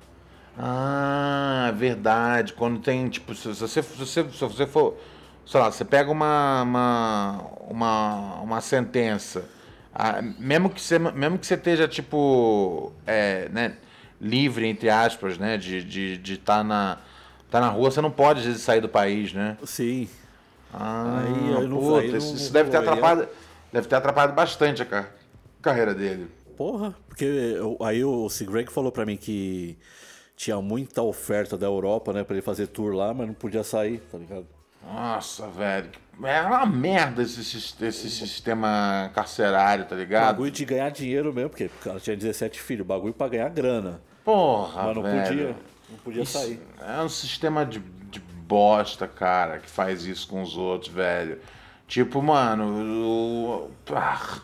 Speaker 1: Ah, verdade. Quando tem, tipo, se se você, se você, se você for, sei lá, você pega uma, uma, uma, uma sentença, ah, mesmo, que você, mesmo que você esteja, tipo, é, né, livre, entre aspas, né, de estar de, de tá na, tá na rua, você não pode, às vezes, sair do país, né?
Speaker 2: Sim.
Speaker 1: Ah,
Speaker 2: Aí, aí não-
Speaker 1: puta,
Speaker 2: aí não-
Speaker 1: isso, isso
Speaker 2: não
Speaker 1: deve ter atrapalhado, deve ter atrapalhado bastante a carreira dele.
Speaker 2: Porra, porque aí o C. Greg falou pra mim que tinha muita oferta da Europa, né, pra ele fazer tour lá, mas não podia sair, tá ligado?
Speaker 1: Nossa, velho. É uma merda esse, esse sistema carcerário, tá ligado?
Speaker 2: Bagulho de ganhar dinheiro mesmo, porque o cara tinha 17 filhos, bagulho pra ganhar grana.
Speaker 1: Porra,
Speaker 2: mas não
Speaker 1: velho.
Speaker 2: podia, não podia
Speaker 1: Isso
Speaker 2: sair.
Speaker 1: É um sistema de, de bosta, cara, que faz isso com os outros, velho. Tipo, mano, o- ah,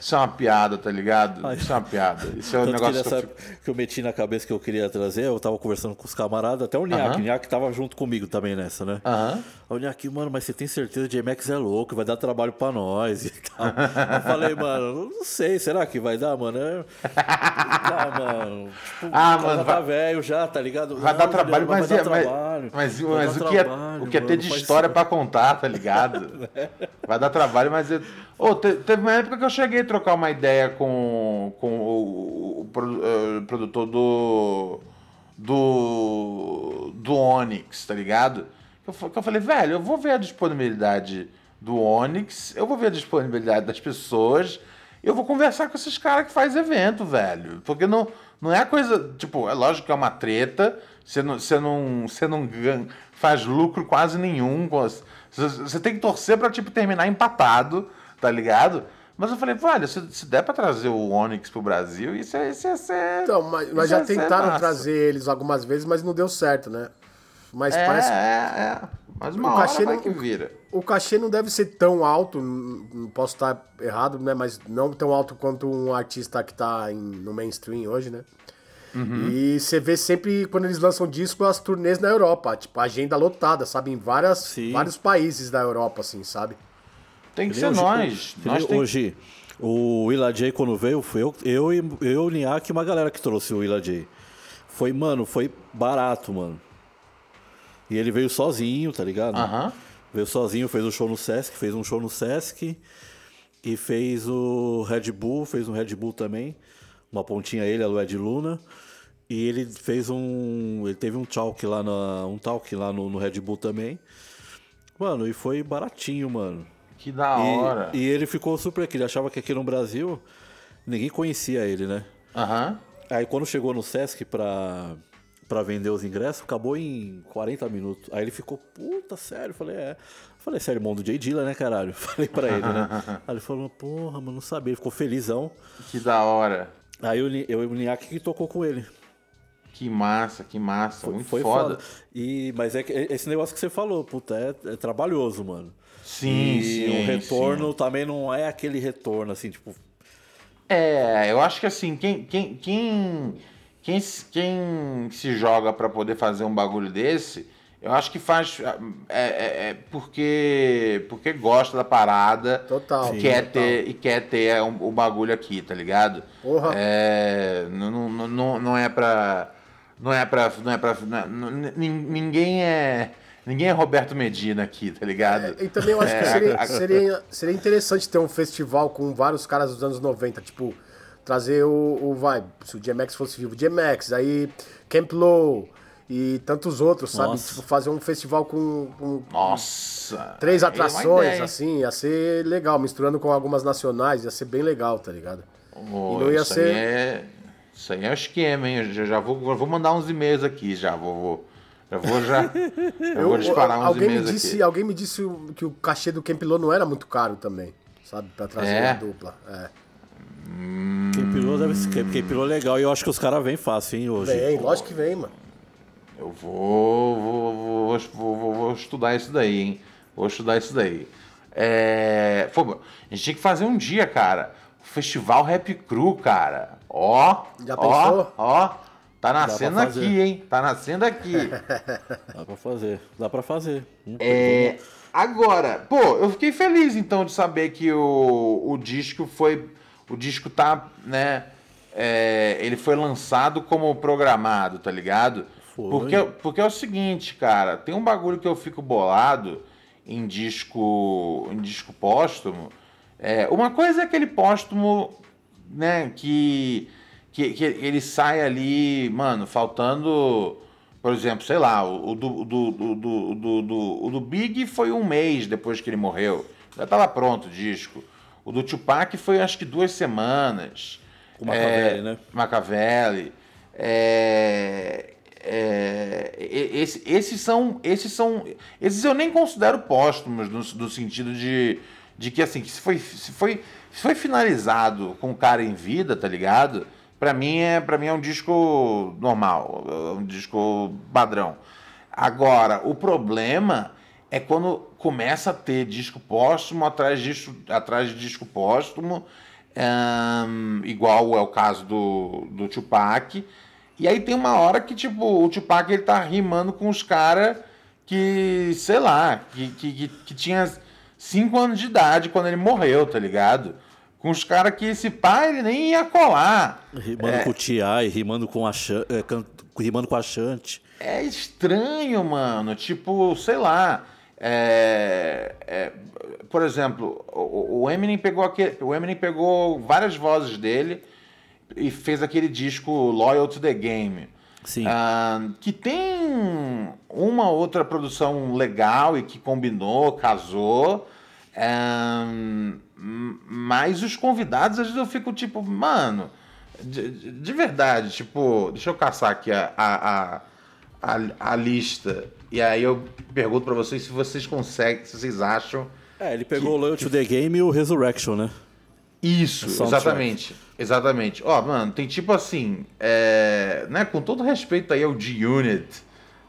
Speaker 1: isso é uma piada, tá ligado?
Speaker 2: Ai.
Speaker 1: Isso é uma piada. Isso é um
Speaker 2: que
Speaker 1: negócio que,
Speaker 2: nessa
Speaker 1: eu
Speaker 2: que eu meti na cabeça que eu queria trazer, eu tava conversando com os camaradas, até o Niak,
Speaker 1: Aham.
Speaker 2: o Niak tava junto comigo também nessa, né?
Speaker 1: Aham.
Speaker 2: Aí O Niak, mano, mas você tem certeza que J-Max é louco, vai dar trabalho pra nós e tal. eu falei, mano, não sei, será que vai dar, mano? É... Ah, mano, tipo,
Speaker 1: Ah,
Speaker 2: o
Speaker 1: mano,
Speaker 2: tá
Speaker 1: vai-
Speaker 2: velho já, tá ligado?
Speaker 1: Vai
Speaker 2: Não,
Speaker 1: dar trabalho,
Speaker 2: Juliano,
Speaker 1: mas,
Speaker 2: vai
Speaker 1: é-
Speaker 2: dar
Speaker 1: mas,
Speaker 2: trabalho.
Speaker 1: mas, mas
Speaker 2: dar
Speaker 1: o, que é,
Speaker 2: trabalho,
Speaker 1: o que é ter
Speaker 2: mano,
Speaker 1: de história
Speaker 2: isso.
Speaker 1: pra contar, tá ligado? [laughs] Vai dar trabalho, mas. Eu... Te- teve uma época que eu cheguei trocar uma ideia com, com o, o pro- eh, produtor do. Do. Do Onyx, tá ligado? Eu, eu falei, velho, eu vou ver a disponibilidade do Onyx, eu vou ver a disponibilidade das pessoas, eu vou conversar com esses caras que faz evento, velho. Porque não, não é coisa. Tipo, é lógico que é uma treta, você não, você não, você não faz lucro quase nenhum. Você, você tem que torcer pra, tipo, terminar empatado, tá ligado? Mas eu falei, olha, se, se der pra trazer o Onyx pro Brasil, isso é. Isso ia ser,
Speaker 3: Então, mas, mas já tentaram trazer eles algumas vezes, mas não deu certo, né? Mas
Speaker 1: É,
Speaker 3: parece
Speaker 1: é, é. Mas uma
Speaker 3: O cachê não-
Speaker 1: que vira.
Speaker 3: o cachê não deve ser tão alto, n- n- posso estar errado, né? Mas não tão alto quanto um artista que tá em- no mainstream hoje, né?
Speaker 1: Uhum.
Speaker 3: E você vê sempre quando eles lançam disco as turnês na Europa, tipo, agenda lotada, sabe? Em várias,
Speaker 2: Sim.
Speaker 3: vários países da Europa, assim, sabe?
Speaker 1: Tem que ser
Speaker 2: Hoje-
Speaker 1: nós. nós tem...
Speaker 2: Hoje, o Willa J, quando veio, foi eu, eu, e- eu o Niak e uma galera que trouxe o Willa J. Foi, mano, foi barato, mano. E ele veio sozinho, tá ligado?
Speaker 1: Aham.
Speaker 2: Veio sozinho, fez um show no Sesc, fez um show no Sesc. E fez o Red Bull, fez um Red Bull também. Uma pontinha ele, a Lued Luna. E ele fez um. Ele teve um talk lá, na, um talk lá no, no Red Bull também. Mano, e foi baratinho, mano.
Speaker 1: Que da
Speaker 2: E-
Speaker 1: hora.
Speaker 2: E, ele ficou super aqui. Ele achava que aqui no Brasil ninguém conhecia ele, né?
Speaker 1: Aham.
Speaker 2: Aí quando chegou no Sesc pra, pra vender os ingressos, acabou em 40 minutos. Aí ele ficou, puta, sério? Falei, é. Falei, sério, irmão do Jay Dilla, né, caralho? [laughs] Falei pra ele, né? [laughs] Aí ele falou, porra, mano, não sabia. Ele ficou felizão.
Speaker 1: Que da hora.
Speaker 2: Aí eu, eu o Niak que tocou com ele.
Speaker 1: Que massa, que massa. Muito
Speaker 2: Foi
Speaker 1: foda.
Speaker 2: foda. E, mas é que esse negócio que você falou, puta, é, é trabalhoso, mano.
Speaker 1: Sim,
Speaker 2: e
Speaker 1: sim,
Speaker 2: o retorno
Speaker 1: sim.
Speaker 2: também não é aquele retorno, assim, tipo.
Speaker 1: É, eu acho que assim, quem, quem, quem, quem, se- quem se joga pra poder fazer um bagulho desse, eu acho que faz é, é- é porque, porque gosta da parada
Speaker 3: Total.
Speaker 1: e quer
Speaker 3: Sim,
Speaker 1: ter, e quer ter um- o bagulho aqui, tá ligado?
Speaker 3: Porra.
Speaker 1: É, não, não, não, não é pra. Não é pra. Não é pra não- nin- ninguém é. Ninguém é Roberto Medina aqui, tá ligado?
Speaker 3: E também eu acho que
Speaker 1: É,
Speaker 3: seria, seria, seria interessante ter um festival com vários caras dos anos 90, tipo, trazer o, o vai, se o DMX fosse vivo, DMX, aí Camp Low e tantos outros, sabe?
Speaker 2: Nossa.
Speaker 3: Tipo, fazer um festival com, com
Speaker 1: Nossa!
Speaker 3: três
Speaker 1: é uma
Speaker 3: atrações,
Speaker 1: ideia.
Speaker 3: assim, ia ser legal, misturando com algumas nacionais, ia ser bem legal, tá ligado?
Speaker 1: Ô,
Speaker 3: E não ia
Speaker 1: isso
Speaker 3: ser-
Speaker 1: Aí é, isso aí é um esquema, hein? Eu já, já vou, vou mandar uns e-mails aqui, já vou. vou já vou já. já vou disparar uns
Speaker 3: alguém me disse,
Speaker 1: aqui.
Speaker 3: alguém me disse que o cachê do Camp Low não era muito caro também, sabe? Pra trazer
Speaker 1: É?
Speaker 3: a dupla. É.
Speaker 2: Quem pirou deve ser. Quem pirou legal. E eu acho que os caras vêm fácil, hein, hoje.
Speaker 3: Vem, lógico que vem, mano.
Speaker 1: Eu vou vou, vou, vou, vou- vou estudar isso daí, hein? Vou estudar isso daí. É, pô, a gente tinha que fazer um dia, cara. Festival Rap Cru, cara. Ó,
Speaker 3: Já
Speaker 1: ó,
Speaker 3: pensou?
Speaker 1: ó. Tá nascendo aqui, hein? Tá nascendo aqui. [laughs]
Speaker 2: Dá pra fazer. Dá pra fazer.
Speaker 1: É, agora, pô, eu fiquei feliz então de saber que o, o disco foi. O disco tá, né? é, ele foi lançado como programado, tá ligado?
Speaker 2: Foi.
Speaker 1: Porque, porque é o seguinte, cara, tem um bagulho que eu fico bolado em disco, em disco póstumo. É, uma coisa é aquele póstumo, né, que, que, que ele sai ali, mano, faltando, por exemplo, sei lá, o, do, do, do, do, do, do- do Big foi um mês depois que ele morreu. Já tava pronto o disco. O do Tupac foi acho que duas semanas.
Speaker 2: O Machiavelli, né?
Speaker 1: Machiavelli. É, é, esse- esses são. Esses são. Esses eu nem considero póstumos, no, no sentido de, de que assim, que se foi, se, foi, se foi finalizado com o cara em vida, tá ligado? Pra mim é, pra mim é um disco normal, um disco padrão. Agora, o problema é quando começa a ter disco póstumo atrás de disco, atrás de disco póstumo, ahn, igual é o caso do, do Tupac. E aí tem uma hora que, tipo, o Tupac ele tá rimando com os caras que, sei lá, que, que, que, que tinha 5 anos de idade quando ele morreu, tá ligado? Com os caras que esse pai ele nem ia colar.
Speaker 2: Rimando com o T.I., rimando com a é, can- rimando com a Chante.
Speaker 1: É estranho, mano. Tipo, sei lá. é- é, por exemplo, o, o Eminem pegou aquele, o Eminem pegou várias vozes dele e fez aquele disco Loyal to the Game.
Speaker 2: Sim.
Speaker 1: Ah, que tem uma outra produção legal e que combinou, casou. Ah, m- mas os convidados, às vezes eu fico tipo, mano, de, de- de verdade, tipo, deixa eu caçar aqui a, a, a, a, lista. E aí eu pergunto pra vocês se vocês conseguem, se vocês acham.
Speaker 2: É, ele pegou o Loyal to the Game e o Resurrection, né?
Speaker 1: Isso,
Speaker 2: soundtrack.
Speaker 1: exatamente. Exatamente. Ó, mano, tem tipo assim, é, né, com todo respeito aí ao G-Unit,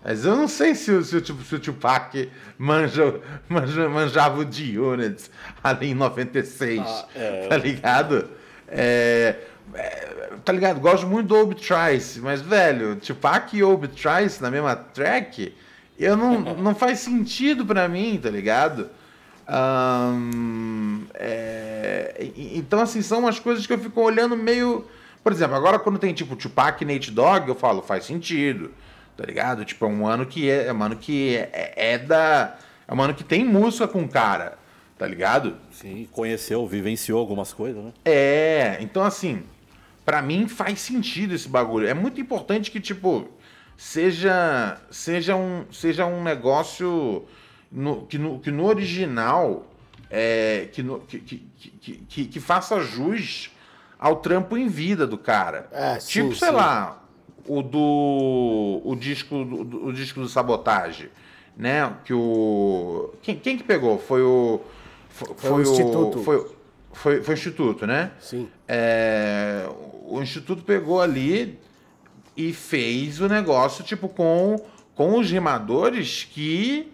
Speaker 1: mas eu não sei se, o- se, Tup- se o Tupac manja, manja, manjava o G-Unit ali em 96,
Speaker 2: Ah, é.
Speaker 1: tá ligado? É, é, tá ligado? Gosto muito do Obi Trice, mas, velho, Tupac e Obi Trice na mesma track, eu não, [laughs] não faz sentido pra mim, tá ligado? É, então, assim, são umas coisas que eu fico olhando meio. Por exemplo, agora quando tem tipo Tupac e Nate Dogg, eu falo, faz sentido. Tá ligado? Tipo, é um ano que é, é um ano que é, é da. É um ano que tem música com o cara, tá ligado?
Speaker 2: Sim, conheceu, vivenciou algumas coisas, né?
Speaker 1: É, então assim, pra mim faz sentido esse bagulho. É muito importante que, tipo, seja, seja, um, seja um negócio no- que, no, que no original é, que, no- que, que, que, que, que faça jus ao trampo em vida do cara.
Speaker 3: É, sim,
Speaker 1: tipo, sei
Speaker 3: sim.
Speaker 1: lá, o do. O disco do, do- o disco do Sabotagem. Né? Que o. Quem, quem que pegou? Foi o. Foi,
Speaker 3: Foi o Instituto.
Speaker 1: Foi, foi, foi o Instituto, né?
Speaker 3: Sim.
Speaker 1: É, o Instituto pegou ali e fez o negócio, tipo, com, com os rimadores que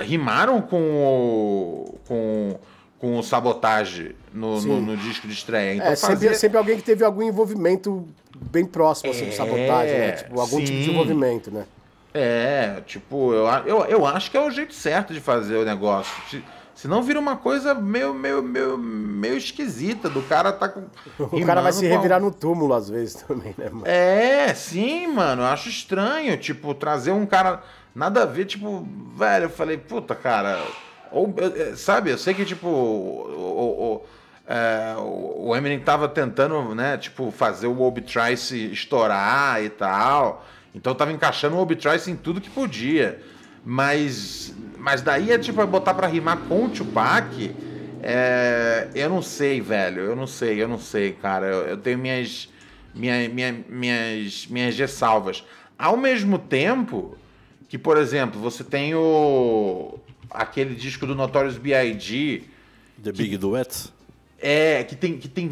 Speaker 1: rimaram com o. com, com o sabotagem no, no, no, disco de estreia. Então,
Speaker 3: é, sempre,
Speaker 1: fazer...
Speaker 3: sempre alguém que teve algum envolvimento bem próximo assim, é, com sabotagem, né? Tipo, algum sim. tipo de envolvimento, né?
Speaker 1: É, tipo, eu, eu, eu acho que é o jeito certo de fazer o negócio. Senão vira uma coisa meio, meio, meio, meio esquisita do cara tá com. [laughs]
Speaker 3: O cara vai se revirar no túmulo às vezes [laughs] também, né, mano?
Speaker 1: É, sim, mano. Eu acho estranho, tipo, trazer um cara. Nada a ver, tipo, velho, eu falei, puta, cara. Ou, sabe, eu sei que, tipo, o, o, é, o Eminem tava tentando, né, tipo, fazer o Obi Trice estourar e tal. Então tava encaixando o Obi Trice em tudo que podia. Mas, mas daí é tipo é botar para rimar com o Tupac. É, eu não sei, velho. Eu não sei, eu não sei, cara. Eu, eu tenho minhas, minha, minha, minhas, minhas ressalvas. Ao mesmo tempo que, por exemplo, você tem o aquele disco do Notorious B.I.G.
Speaker 2: The que, Big Duet?
Speaker 1: É, que tem. Que tem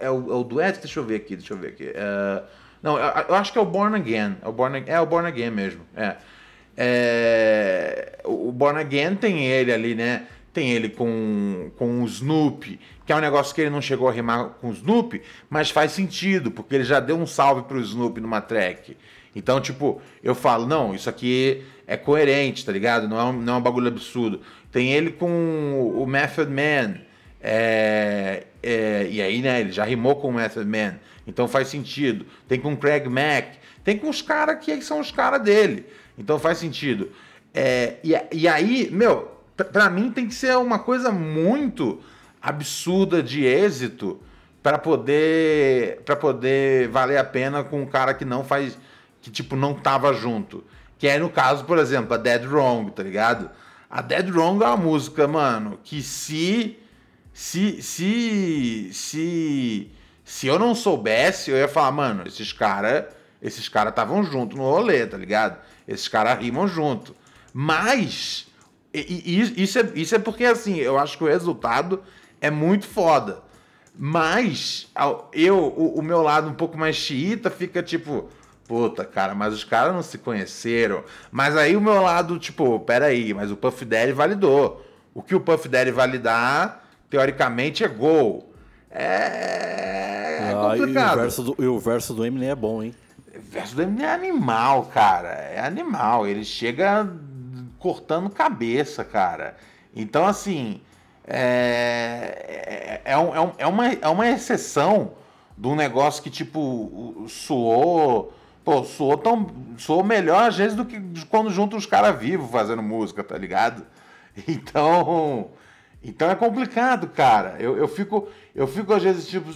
Speaker 1: é, o, é o duet? Deixa eu ver aqui, deixa eu ver aqui. Uh, não, eu, eu, acho que é o Born Again. É o Born, é o Born Again mesmo. É. É, o Born Again tem ele ali, né? Tem ele com, com o Snoopy, que é um negócio que ele não chegou a rimar com o Snoopy, mas faz sentido, porque ele já deu um salve pro Snoopy numa track. Então, tipo, eu falo, não, isso aqui é coerente, tá ligado? Não é um, não é um bagulho absurdo. Tem ele com o Method Man, é, é, e aí, né, ele já rimou com o Method Man, então faz sentido. Tem com o Craig Mack, tem com os caras que são os caras dele. Então faz sentido. É, e, e aí, meu, para mim tem que ser uma coisa muito absurda de êxito para poder para poder valer a pena com um cara que não faz que tipo não tava junto. Que é no caso, por exemplo, a Dead Wrong, tá ligado? A Dead Wrong é uma música, mano, que se se se se se eu não soubesse, eu ia falar, mano, esses caras esses caras estavam junto no rolê, tá ligado? Esses caras rimam junto. Mas, isso, é, isso é porque, assim, eu acho que o resultado é muito foda. Mas, eu, o, o meu lado um pouco mais xiita fica tipo, puta, cara, mas os caras não se conheceram. Mas aí o meu lado, tipo, peraí, mas o Puff Daddy validou. O que o Puff Daddy validar, teoricamente, é gol. É, é complicado.
Speaker 2: Ah, e, o verso do, e o verso do Eminem é bom, hein?
Speaker 1: verso do Eminem é animal, cara. É animal. Ele chega cortando cabeça, cara. Então, assim, é, é, é, um, é, uma, é uma exceção de um negócio que, tipo, soou. Pô, soou, tão, soou melhor às vezes do que quando juntam os caras vivos fazendo música, tá ligado? [laughs] Então. Então é complicado, cara. Eu, eu, fico, eu fico, às vezes, tipo,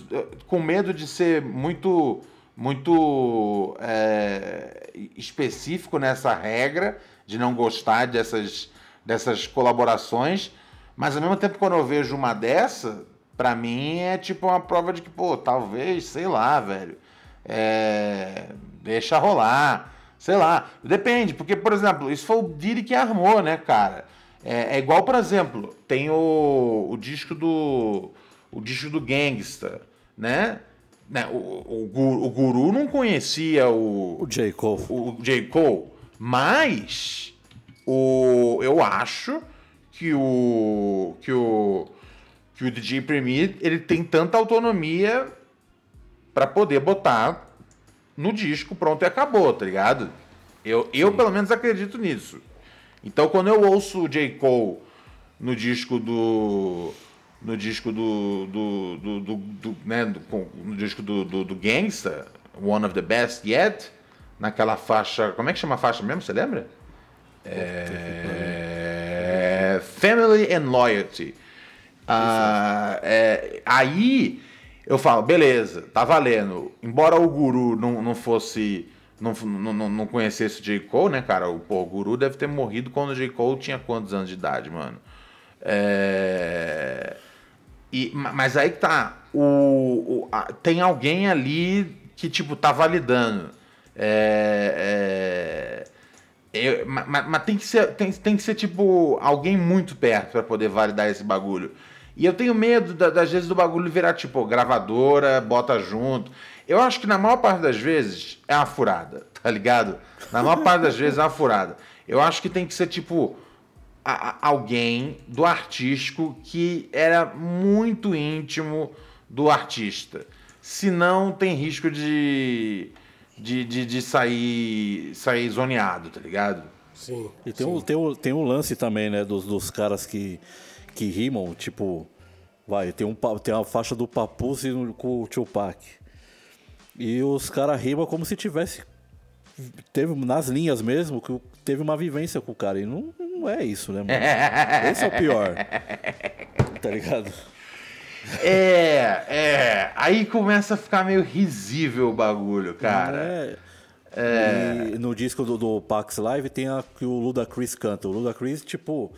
Speaker 1: com medo de ser muito muito é, específico nessa regra de não gostar dessas, dessas colaborações, mas ao mesmo tempo quando eu vejo uma dessa, para mim é tipo uma prova de que, pô, talvez, sei lá, velho, é, deixa rolar, sei lá, depende, porque, por exemplo, isso foi o Diri que armou, né, cara? É, é igual, por exemplo, tem o, o disco do o disco do Gangsta, né? Né, o, o, o, guru não conhecia o.
Speaker 2: O J. Cole.
Speaker 1: O J. Cole. Mas o, eu acho que o. que o. que o DJ Premier ele tem tanta autonomia para poder botar no disco, pronto e acabou, tá ligado? Eu, eu pelo menos acredito nisso. Então quando eu ouço o J. Cole no disco do no disco do, do, do, do, do né, no disco do, do, do Gangsta, One of the Best Yet, naquela faixa, como é que chama a faixa mesmo, você lembra? É... Family and Loyalty. Ah, é, aí eu falo, beleza, tá valendo. Embora o guru não, não fosse. Não, não, não conhecesse o J. Cole, né, cara? O, pô, o guru deve ter morrido quando o J. Cole tinha quantos anos de idade, mano? É... E, mas aí que tá. O, o a, tem alguém ali que, tipo, tá validando. É, é, mas, mas, tem, que ser, tem, tem que ser, tipo, alguém muito perto para poder validar esse bagulho. E eu tenho medo, da, das vezes, do bagulho virar, tipo, gravadora, bota junto. Eu acho que na maior parte das vezes é uma furada, [laughs] tá ligado? Na maior parte das vezes é uma furada. Eu acho que tem que ser, tipo, a- a- alguém do artístico que era muito íntimo do artista. Senão tem risco de, de, de, de sair, sair zoneado, tá ligado?
Speaker 3: Sim.
Speaker 2: E tem um, tem, um, tem um lance também, né, dos, dos caras que, que rimam, tipo, vai, tem, um, tem uma faixa do Papus e no- com o Tupac. E os caras rimam como se tivesse. Teve nas linhas mesmo, que teve uma vivência com o cara. E não, não é isso, né, mano? [laughs] Esse é o pior. Tá ligado?
Speaker 1: É, é. Aí começa a ficar meio risível o bagulho, cara.
Speaker 2: É. E no disco do, do Pax Live tem a que o Ludacris canta. O Ludacris, tipo,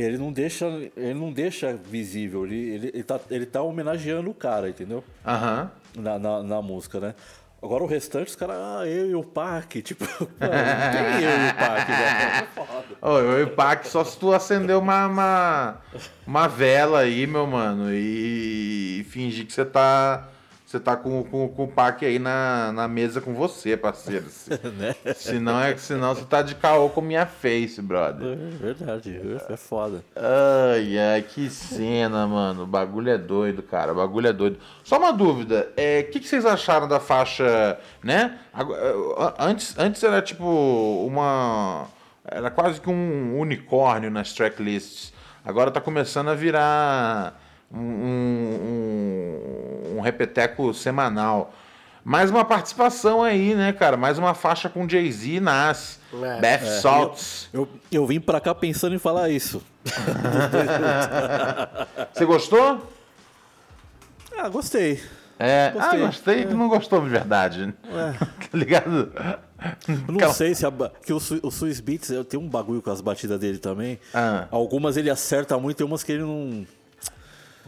Speaker 2: ele não deixa, ele não deixa visível, ele, ele, ele, tá, ele tá homenageando o cara, entendeu?
Speaker 1: Aham.
Speaker 2: Na, na, na música, né? Agora o restante, os caras, ah, eu e o Pac, [laughs] tipo, não tem eu e o Pac, né? [laughs] É foda.
Speaker 1: Ô, eu e o Pac, só se tu acender uma, uma, uma vela aí, meu mano, e, fingir que você tá. Você tá com, com, com o Pac aí na, na mesa com você, parceiro. [laughs] Se,
Speaker 2: Né?
Speaker 1: senão, é, senão você tá de caô com minha face, brother.
Speaker 2: É verdade, é foda.
Speaker 1: Ai, ai, que cena, mano. O bagulho é doido, cara. O bagulho é doido. Só uma dúvida. é, O que, que vocês acharam da faixa, né? Antes, antes era tipo uma... Era quase que um unicórnio nas tracklists. Agora tá começando a virar um, um, um repeteco semanal. Mais uma participação aí, né, cara? Mais uma faixa com Jay-Z e Nas.
Speaker 3: É.
Speaker 1: Beth Salts.
Speaker 2: Eu, eu vim pra cá pensando em falar isso. [laughs]
Speaker 1: Você gostou?
Speaker 2: Ah, gostei.
Speaker 1: É,
Speaker 2: Gostei.
Speaker 1: ah, gostei, tu não gostou de verdade. [laughs] tá ligado?
Speaker 2: Eu não
Speaker 1: Aquela-
Speaker 2: sei se a, que o, o Swiss Beats eu- tem um bagulho com as batidas dele também.
Speaker 1: Ah.
Speaker 2: Algumas ele acerta muito, tem umas que ele não.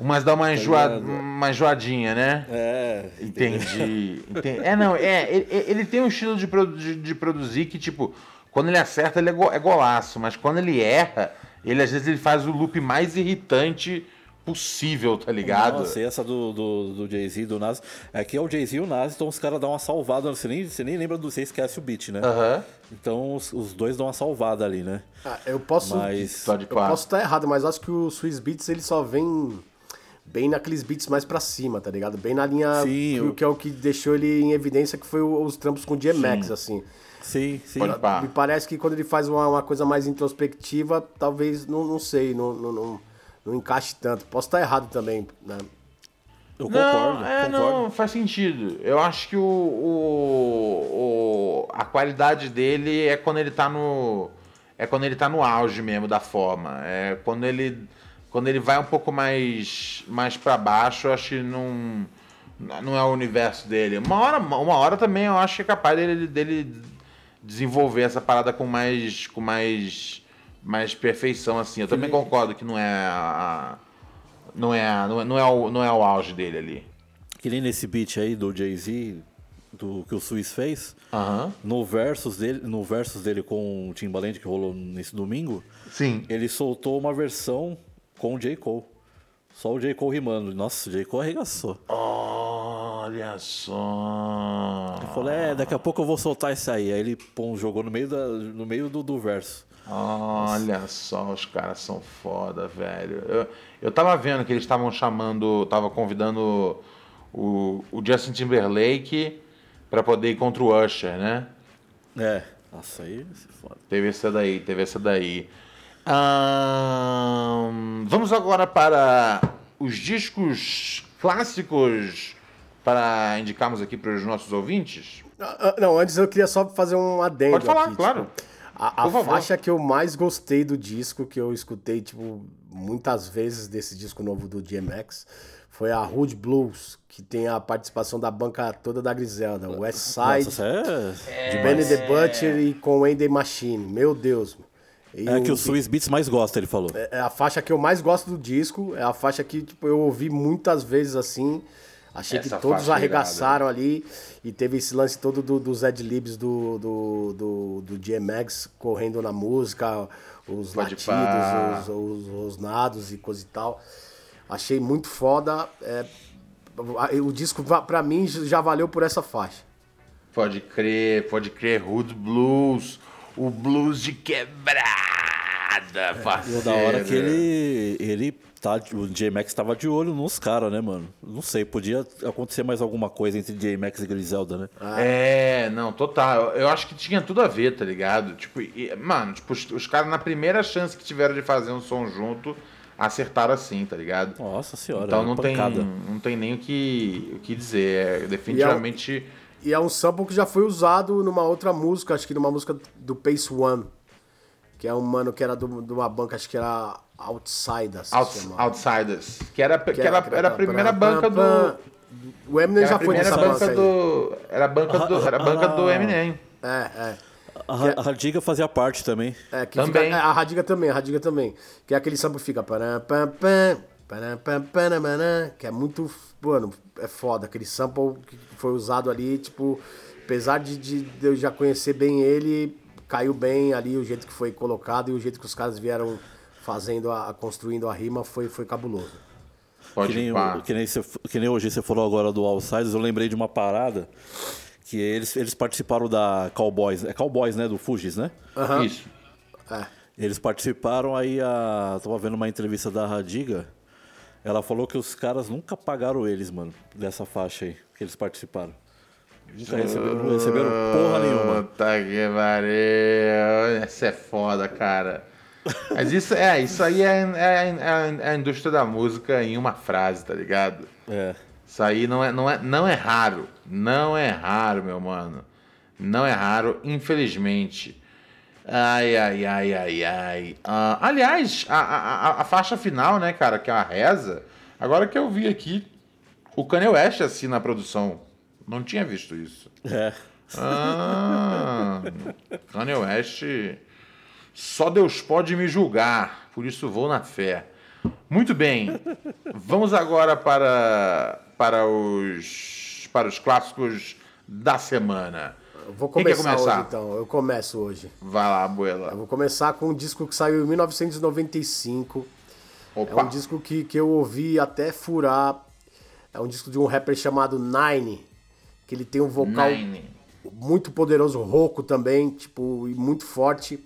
Speaker 1: Mas dá uma, enjoa...
Speaker 2: ligado?
Speaker 1: uma enjoadinha, né?
Speaker 2: É.
Speaker 1: Entendi. Entendi. É, não, é, ele, ele tem um estilo de, produ- de, de produzir que, tipo, quando ele acerta, ele é, go- é golaço, mas quando ele erra, ele às vezes ele faz o loop mais irritante possível, tá ligado?
Speaker 2: Nossa, e essa do, do, do Jay-Z, do Nas. Aqui é o Jay-Z e o Nas, então os caras dão uma salvada. Você nem, você nem lembra do. Você esquece o beat, né?
Speaker 1: Aham.
Speaker 2: Então os, os dois dão uma salvada ali, né?
Speaker 3: Ah, eu posso.
Speaker 2: Mas.
Speaker 1: Pode
Speaker 3: Eu posso estar errado, mas acho que o Swiss Beats ele só vem bem naqueles beats mais pra cima, tá ligado? Bem na linha
Speaker 2: Sim,
Speaker 3: que,
Speaker 2: eu-
Speaker 3: que é o que deixou ele em evidência, que foi o- os trampos com DMX, assim.
Speaker 2: Sim, sim.
Speaker 3: Me parece que quando ele faz uma, uma coisa mais introspectiva, talvez, não, não sei, não, não, não, não encaixe tanto. Posso estar errado também, né?
Speaker 2: Eu
Speaker 1: Não,
Speaker 2: concordo.
Speaker 1: é,
Speaker 2: concordo.
Speaker 1: não, faz sentido. Eu acho que o, o, o- a qualidade dele é quando ele tá no é quando ele tá no auge mesmo da forma. É quando ele quando ele vai um pouco mais mais para baixo, eu acho que não não é o universo dele. Uma hora uma hora também eu acho que é capaz dele dele desenvolver essa parada com mais com mais mais perfeição assim. Eu também concordo que não é a, não é, a- não é, não é, o, não é o auge dele ali.
Speaker 2: Que nem nesse beat aí do Jay-Z, do que o Swiss fez. No versus dele, no versus dele com o Timbaland que rolou nesse domingo,
Speaker 1: Sim.
Speaker 2: ele soltou uma versão com o J. Cole. Só o J. Cole rimando. Nossa, o J. Cole arregaçou.
Speaker 1: Olha só.
Speaker 2: Ele falou, é, daqui a pouco eu vou soltar isso aí. Aí ele pum, jogou no meio, da, no meio do, do verso.
Speaker 1: Olha só, os caras são foda, velho. Eu, eu tava vendo que eles estavam chamando, tava convidando o, o Justin Timberlake pra poder ir contra o Usher, né?
Speaker 2: É. Nossa, aí se foda.
Speaker 1: Teve essa daí, teve essa daí. Ahn, vamos agora para os discos clássicos para indicarmos aqui para os nossos ouvintes.
Speaker 3: Ah, ah, Não, antes eu queria só fazer um adendo.
Speaker 1: Pode falar,
Speaker 3: aqui,
Speaker 1: claro.
Speaker 3: tipo, a a faixa que eu mais gostei do disco, que eu escutei, tipo, muitas vezes desse disco novo do DMX, foi a Hood Blues, que tem a participação da banca toda da Griselda, West Side,
Speaker 2: Nossa, é,
Speaker 3: de Benny the Butcher e com Andy Machine. Meu Deus. E
Speaker 2: é que o Swiss Beats mais gosta, ele falou.
Speaker 3: é a faixa que eu mais gosto do disco, é a faixa que tipo, eu ouvi muitas vezes assim. Achei
Speaker 1: Essa
Speaker 3: que todos
Speaker 1: é
Speaker 3: arregaçaram ali. E teve esse lance todo do, dos ad-libs do, do, do, do DMX correndo na música, os
Speaker 1: Pode
Speaker 3: latidos, os, os, os nados e coisa e tal. Achei muito foda. é, o disco, pra mim, já valeu por essa faixa.
Speaker 1: Pode crer, pode crer. Hood Blues, o blues de quebrar. nada,
Speaker 2: E
Speaker 1: parceiro.
Speaker 2: o da hora que ele. ele tá, o J-Max tava de olho nos caras, né, mano? Não sei, podia acontecer mais alguma coisa entre J-Max e Griselda, né?
Speaker 1: É, não, total. Eu acho que tinha tudo a ver, tá ligado? Tipo, e- mano, tipo, os, os caras na primeira chance que tiveram de fazer um som junto, acertaram assim, tá ligado?
Speaker 2: Nossa senhora,
Speaker 1: Então
Speaker 2: é
Speaker 1: não tem, não tem nem o que, o que dizer. É definitivamente.
Speaker 3: E é um sample que já foi usado numa outra música, acho que numa música do Pace One. Que é um mano que era do- de uma banca, acho que era Outsiders. chamava.
Speaker 1: Outsiders. Que era, que
Speaker 3: Que
Speaker 1: era,
Speaker 3: que
Speaker 1: era a primeira banca do.
Speaker 3: O Eminem
Speaker 1: Era
Speaker 3: já foi nessa
Speaker 1: banca
Speaker 3: banca aí.
Speaker 1: do. Era a banca do. Era a banca do Eminem.
Speaker 3: É, é.
Speaker 2: A, Ra- a Radiga fazia parte também.
Speaker 3: É, que
Speaker 1: Também.
Speaker 3: Fica, é, a Radiga também, a Radiga também. Que é aquele sample que fica. param, pam, pam, param, pam, pam, param, Que é muito. Mano, é foda. Aquele sample que foi usado ali, tipo. Apesar de, de eu já conhecer bem ele, caiu bem ali o jeito que foi colocado e o jeito que os caras vieram fazendo, a, construindo a rima foi, foi cabuloso.
Speaker 1: Pode
Speaker 2: Que nem, o- que, nem você- que nem hoje você falou agora do Outsiders, eu lembrei de uma parada que eles, eles participaram da Cowboys. É Cowboys, né? Do Fugis, né?
Speaker 1: Isso.
Speaker 3: É.
Speaker 2: Eles participaram aí a. Tava vendo uma entrevista da Radiga. Ela falou que os caras nunca pagaram eles, mano, dessa faixa aí, que eles participaram. Nunca receberam, não receberam porra nenhuma.
Speaker 1: Puta que pariu. Essa é foda, cara. Mas isso é, isso aí é, é- é- é a indústria da música em uma frase, tá ligado?
Speaker 2: É.
Speaker 1: Isso aí não é, não é, não é raro. Não é raro, meu mano. Não é raro, infelizmente. Ai, ai, ai, ai, ai. Ah, aliás, a, a, a- a faixa final, né, cara, que é a reza, agora que eu vi aqui, o Kanye West assina a produção. Não tinha visto isso.
Speaker 2: É.
Speaker 1: Ah, Kanye West. Só Deus pode me julgar, por isso vou na fé. Muito bem. Vamos agora para, para, os, para os clássicos da semana.
Speaker 3: Eu vou
Speaker 1: Quem quer
Speaker 3: começar,
Speaker 1: começar?
Speaker 3: hoje então. Eu começo hoje.
Speaker 1: Vai lá,
Speaker 3: Eu
Speaker 1: abuela.
Speaker 3: vou começar com um disco que saiu em 1995. É
Speaker 1: Opa.
Speaker 3: um disco que, que eu ouvi até furar. É um disco de um rapper chamado Nine, que ele tem um vocal
Speaker 1: Nine.
Speaker 3: muito poderoso, rouco também, tipo, e muito forte.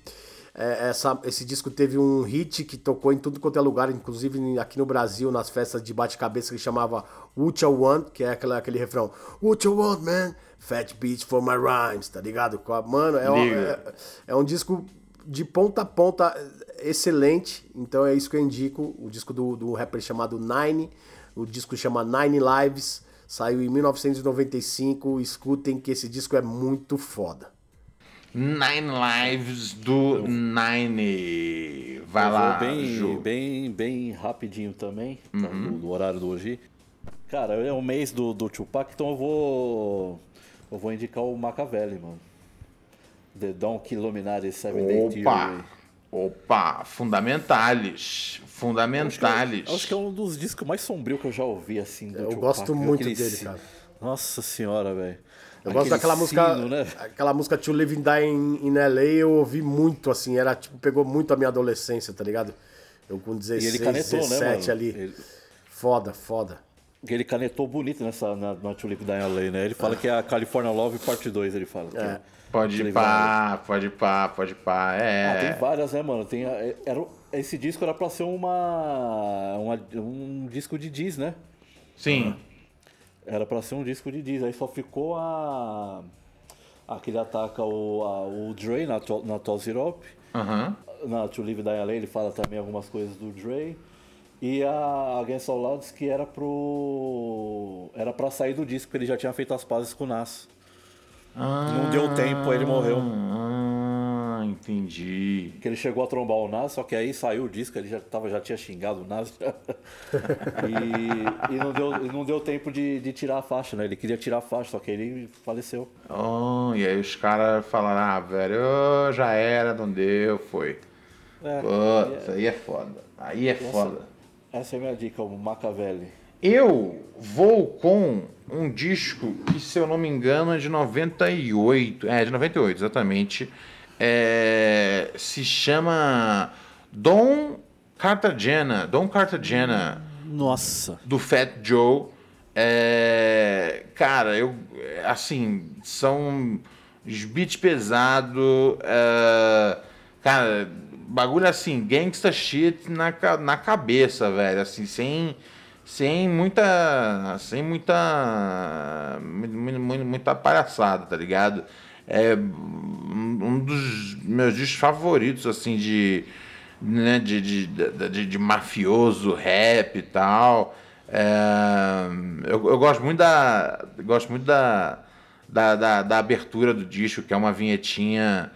Speaker 3: É, essa, esse disco teve um hit que tocou em tudo quanto é lugar, inclusive aqui no Brasil, nas festas de bate-cabeça que chamava What You Want, que é aquela, aquele refrão What You Want, man? Fat Beach for my rhymes, tá ligado? Mano, é, um- é, é um disco de ponta a ponta excelente, então é isso que eu indico. O disco do, do rapper chamado Nine, o disco chama Nine Lives, saiu em 1995. Escutem que esse disco é muito foda.
Speaker 1: Nine Lives do Nine. Vai lá,
Speaker 2: bem,
Speaker 1: Ju.
Speaker 2: bem, bem rapidinho também, tá,
Speaker 1: Uhum.
Speaker 2: do, do horário do hoje. Cara, é o mês do, do Tupac, então eu vou. Eu vou indicar o Machiavelli, mano. The Don Illuminati Seven Day Theory.
Speaker 1: Opa! Opa! Fundamentales. Fundamentales.
Speaker 2: Acho que é um dos discos mais sombrios que eu já ouvi, assim. Do
Speaker 3: Eu
Speaker 2: Tupac,
Speaker 3: gosto muito
Speaker 2: Aquele
Speaker 3: dele, cara.
Speaker 2: Nossa senhora, velho.
Speaker 3: Eu gosto daquela música,
Speaker 2: sino, né?
Speaker 3: aquela música To Live and Die in, in LA, eu ouvi muito, assim, era tipo, pegou muito a minha adolescência, tá ligado? Eu com
Speaker 2: E
Speaker 3: 16,
Speaker 2: ele canetou, né,
Speaker 3: 17
Speaker 2: mano?
Speaker 3: ali.
Speaker 2: Ele,
Speaker 3: Foda, foda.
Speaker 2: ele canetou bonito nessa, na, na Tulip da LA, né? Ele fala que é a California Love parte 2, ele fala.
Speaker 3: É.
Speaker 1: Pode ir pá, pode ir pá, pode ir pá.
Speaker 2: Ah,
Speaker 1: É.
Speaker 2: tem várias, né, mano? Tem, a- era, esse disco era pra ser uma, uma- um disco de Diz, né?
Speaker 1: Sim.
Speaker 2: Era pra ser um disco de Diz. Aí só ficou a. Aquele ataca o, a- o Dre na, To- na Up.
Speaker 1: Aham.
Speaker 2: Na To Live Die LA ele fala também algumas coisas do Dre. E a Against All Odds que era pro. Era pra sair do disco, porque ele já tinha feito as pazes com o Nas. Não deu tempo, ele morreu.
Speaker 1: Ah, entendi.
Speaker 2: Que ele chegou a trombar o Nas, só que aí saiu o disco, ele já, tava, já tinha xingado o Nas. [laughs] e e não, deu, não deu tempo de, de tirar a faixa, né? Ele queria tirar a faixa, só que ele faleceu.
Speaker 1: Oh, e aí os caras falaram, ah, velho, ô, já era, não deu, foi.
Speaker 2: É,
Speaker 1: Putz, aí é foda. Aí é foda.
Speaker 2: essa é a minha dica, o Machiavelli.
Speaker 1: Eu vou com um disco que, se eu não me engano, é de 98. É, de 98, exatamente. É, se chama Dom Cartagena. Dom Cartagena,
Speaker 2: Nossa.
Speaker 1: do Fat Joe. É, cara, eu. Assim, são beats pesados. é, cara, bagulho assim, gangsta shit na, na cabeça, velho. Assim, sem, sem muita. Sem muita. Muita, muita palhaçada, tá ligado? É um dos meus discos favoritos, assim, de. Né, de, de, de, de mafioso, rap e tal. É, eu, eu gosto muito da. Gosto muito da, da, da, da abertura do disco, que é uma vinhetinha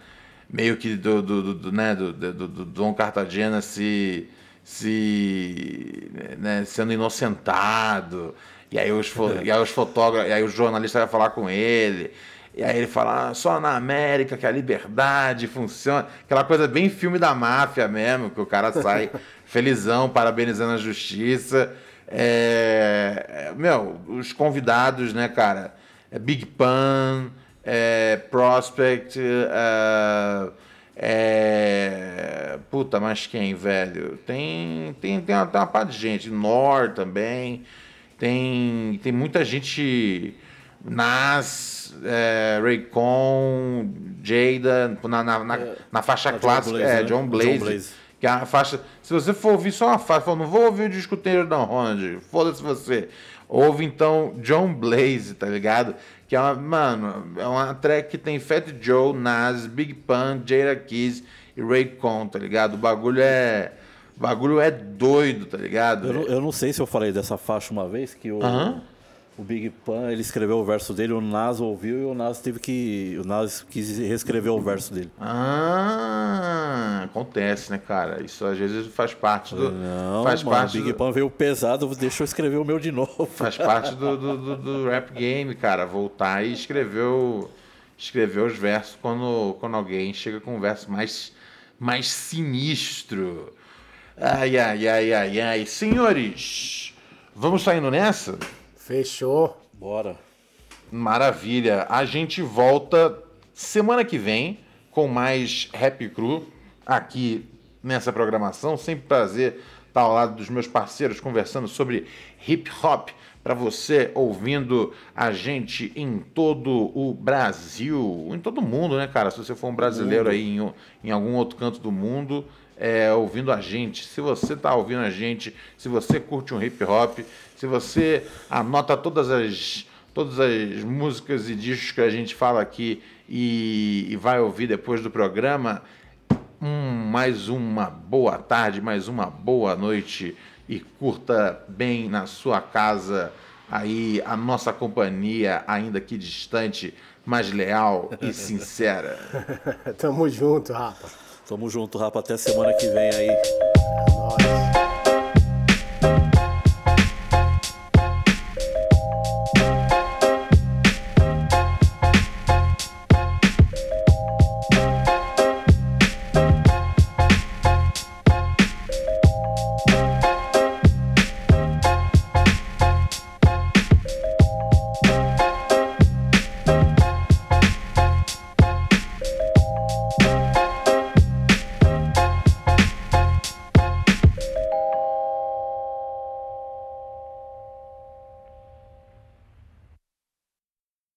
Speaker 1: meio que do, do, do, né, do, do, do Dom Cartagena se, se né, sendo inocentado. E aí os, [laughs] e aí os fotógrafos, e aí o jornalista vai falar com ele. E aí ele fala, ah, só na América que a liberdade funciona. Aquela coisa bem filme da máfia mesmo, que o cara sai [laughs] felizão, parabenizando a justiça. É, meu, os convidados, né, cara? É Big Pan, é, Prospect, é, é, puta, mas quem, velho? Tem, tem, tem, uma, tem uma parte de gente, Nor também, tem, tem muita gente, Nas, é, Raycon, Jada, na, na, na, é, na faixa clássica, John Blaze, é, né? John Blaze. John Blaze. Que é a faixa. Se você for ouvir só uma faixa, não vou ouvir o disco inteiro da Ronald, foda-se você. Ouve então John Blaze, tá ligado? Que é uma, mano, é uma track que tem Fat Joe, Nas, Big Pun, Jada Keys e Raycon, tá ligado? O bagulho é. O bagulho é doido, tá ligado?
Speaker 2: Eu não, eu não sei se eu falei dessa faixa uma vez, que o. Uh -huh o Big Pan, ele escreveu o verso dele, o Nas ouviu e o Nas teve que. O Nas quis reescrever o verso dele.
Speaker 1: Ah, acontece, né, cara? Isso às vezes faz parte do.
Speaker 2: Não, faz mano, parte o Big do... Pan veio pesado, deixa eu escrever o meu de novo.
Speaker 1: Faz parte do, do, do, do rap game, cara. Voltar e escrever, o, escrever os versos quando, quando alguém chega com um verso mais, mais sinistro. Ai, ai, ai, ai, ai. Senhores, vamos saindo nessa?
Speaker 3: Fechou.
Speaker 2: Bora.
Speaker 1: Maravilha. A gente volta semana que vem com mais Rap Cru aqui nessa programação. Sempre prazer estar ao lado dos meus parceiros conversando sobre hip hop para você ouvindo a gente em todo o Brasil, em todo o mundo, né, cara? Se você for um brasileiro aí em, em algum outro canto do mundo, é, ouvindo a gente. Se você está ouvindo a gente, se você curte um hip hop, se você anota todas as, todas as músicas e discos que a gente fala aqui e, e vai ouvir depois do programa, hum, mais uma boa tarde, mais uma boa noite e curta bem na sua casa aí a nossa companhia, ainda que distante, mas leal e [laughs] sincera.
Speaker 3: Tamo junto, Rapa.
Speaker 2: Tamo junto, Rapa. Até semana que vem aí.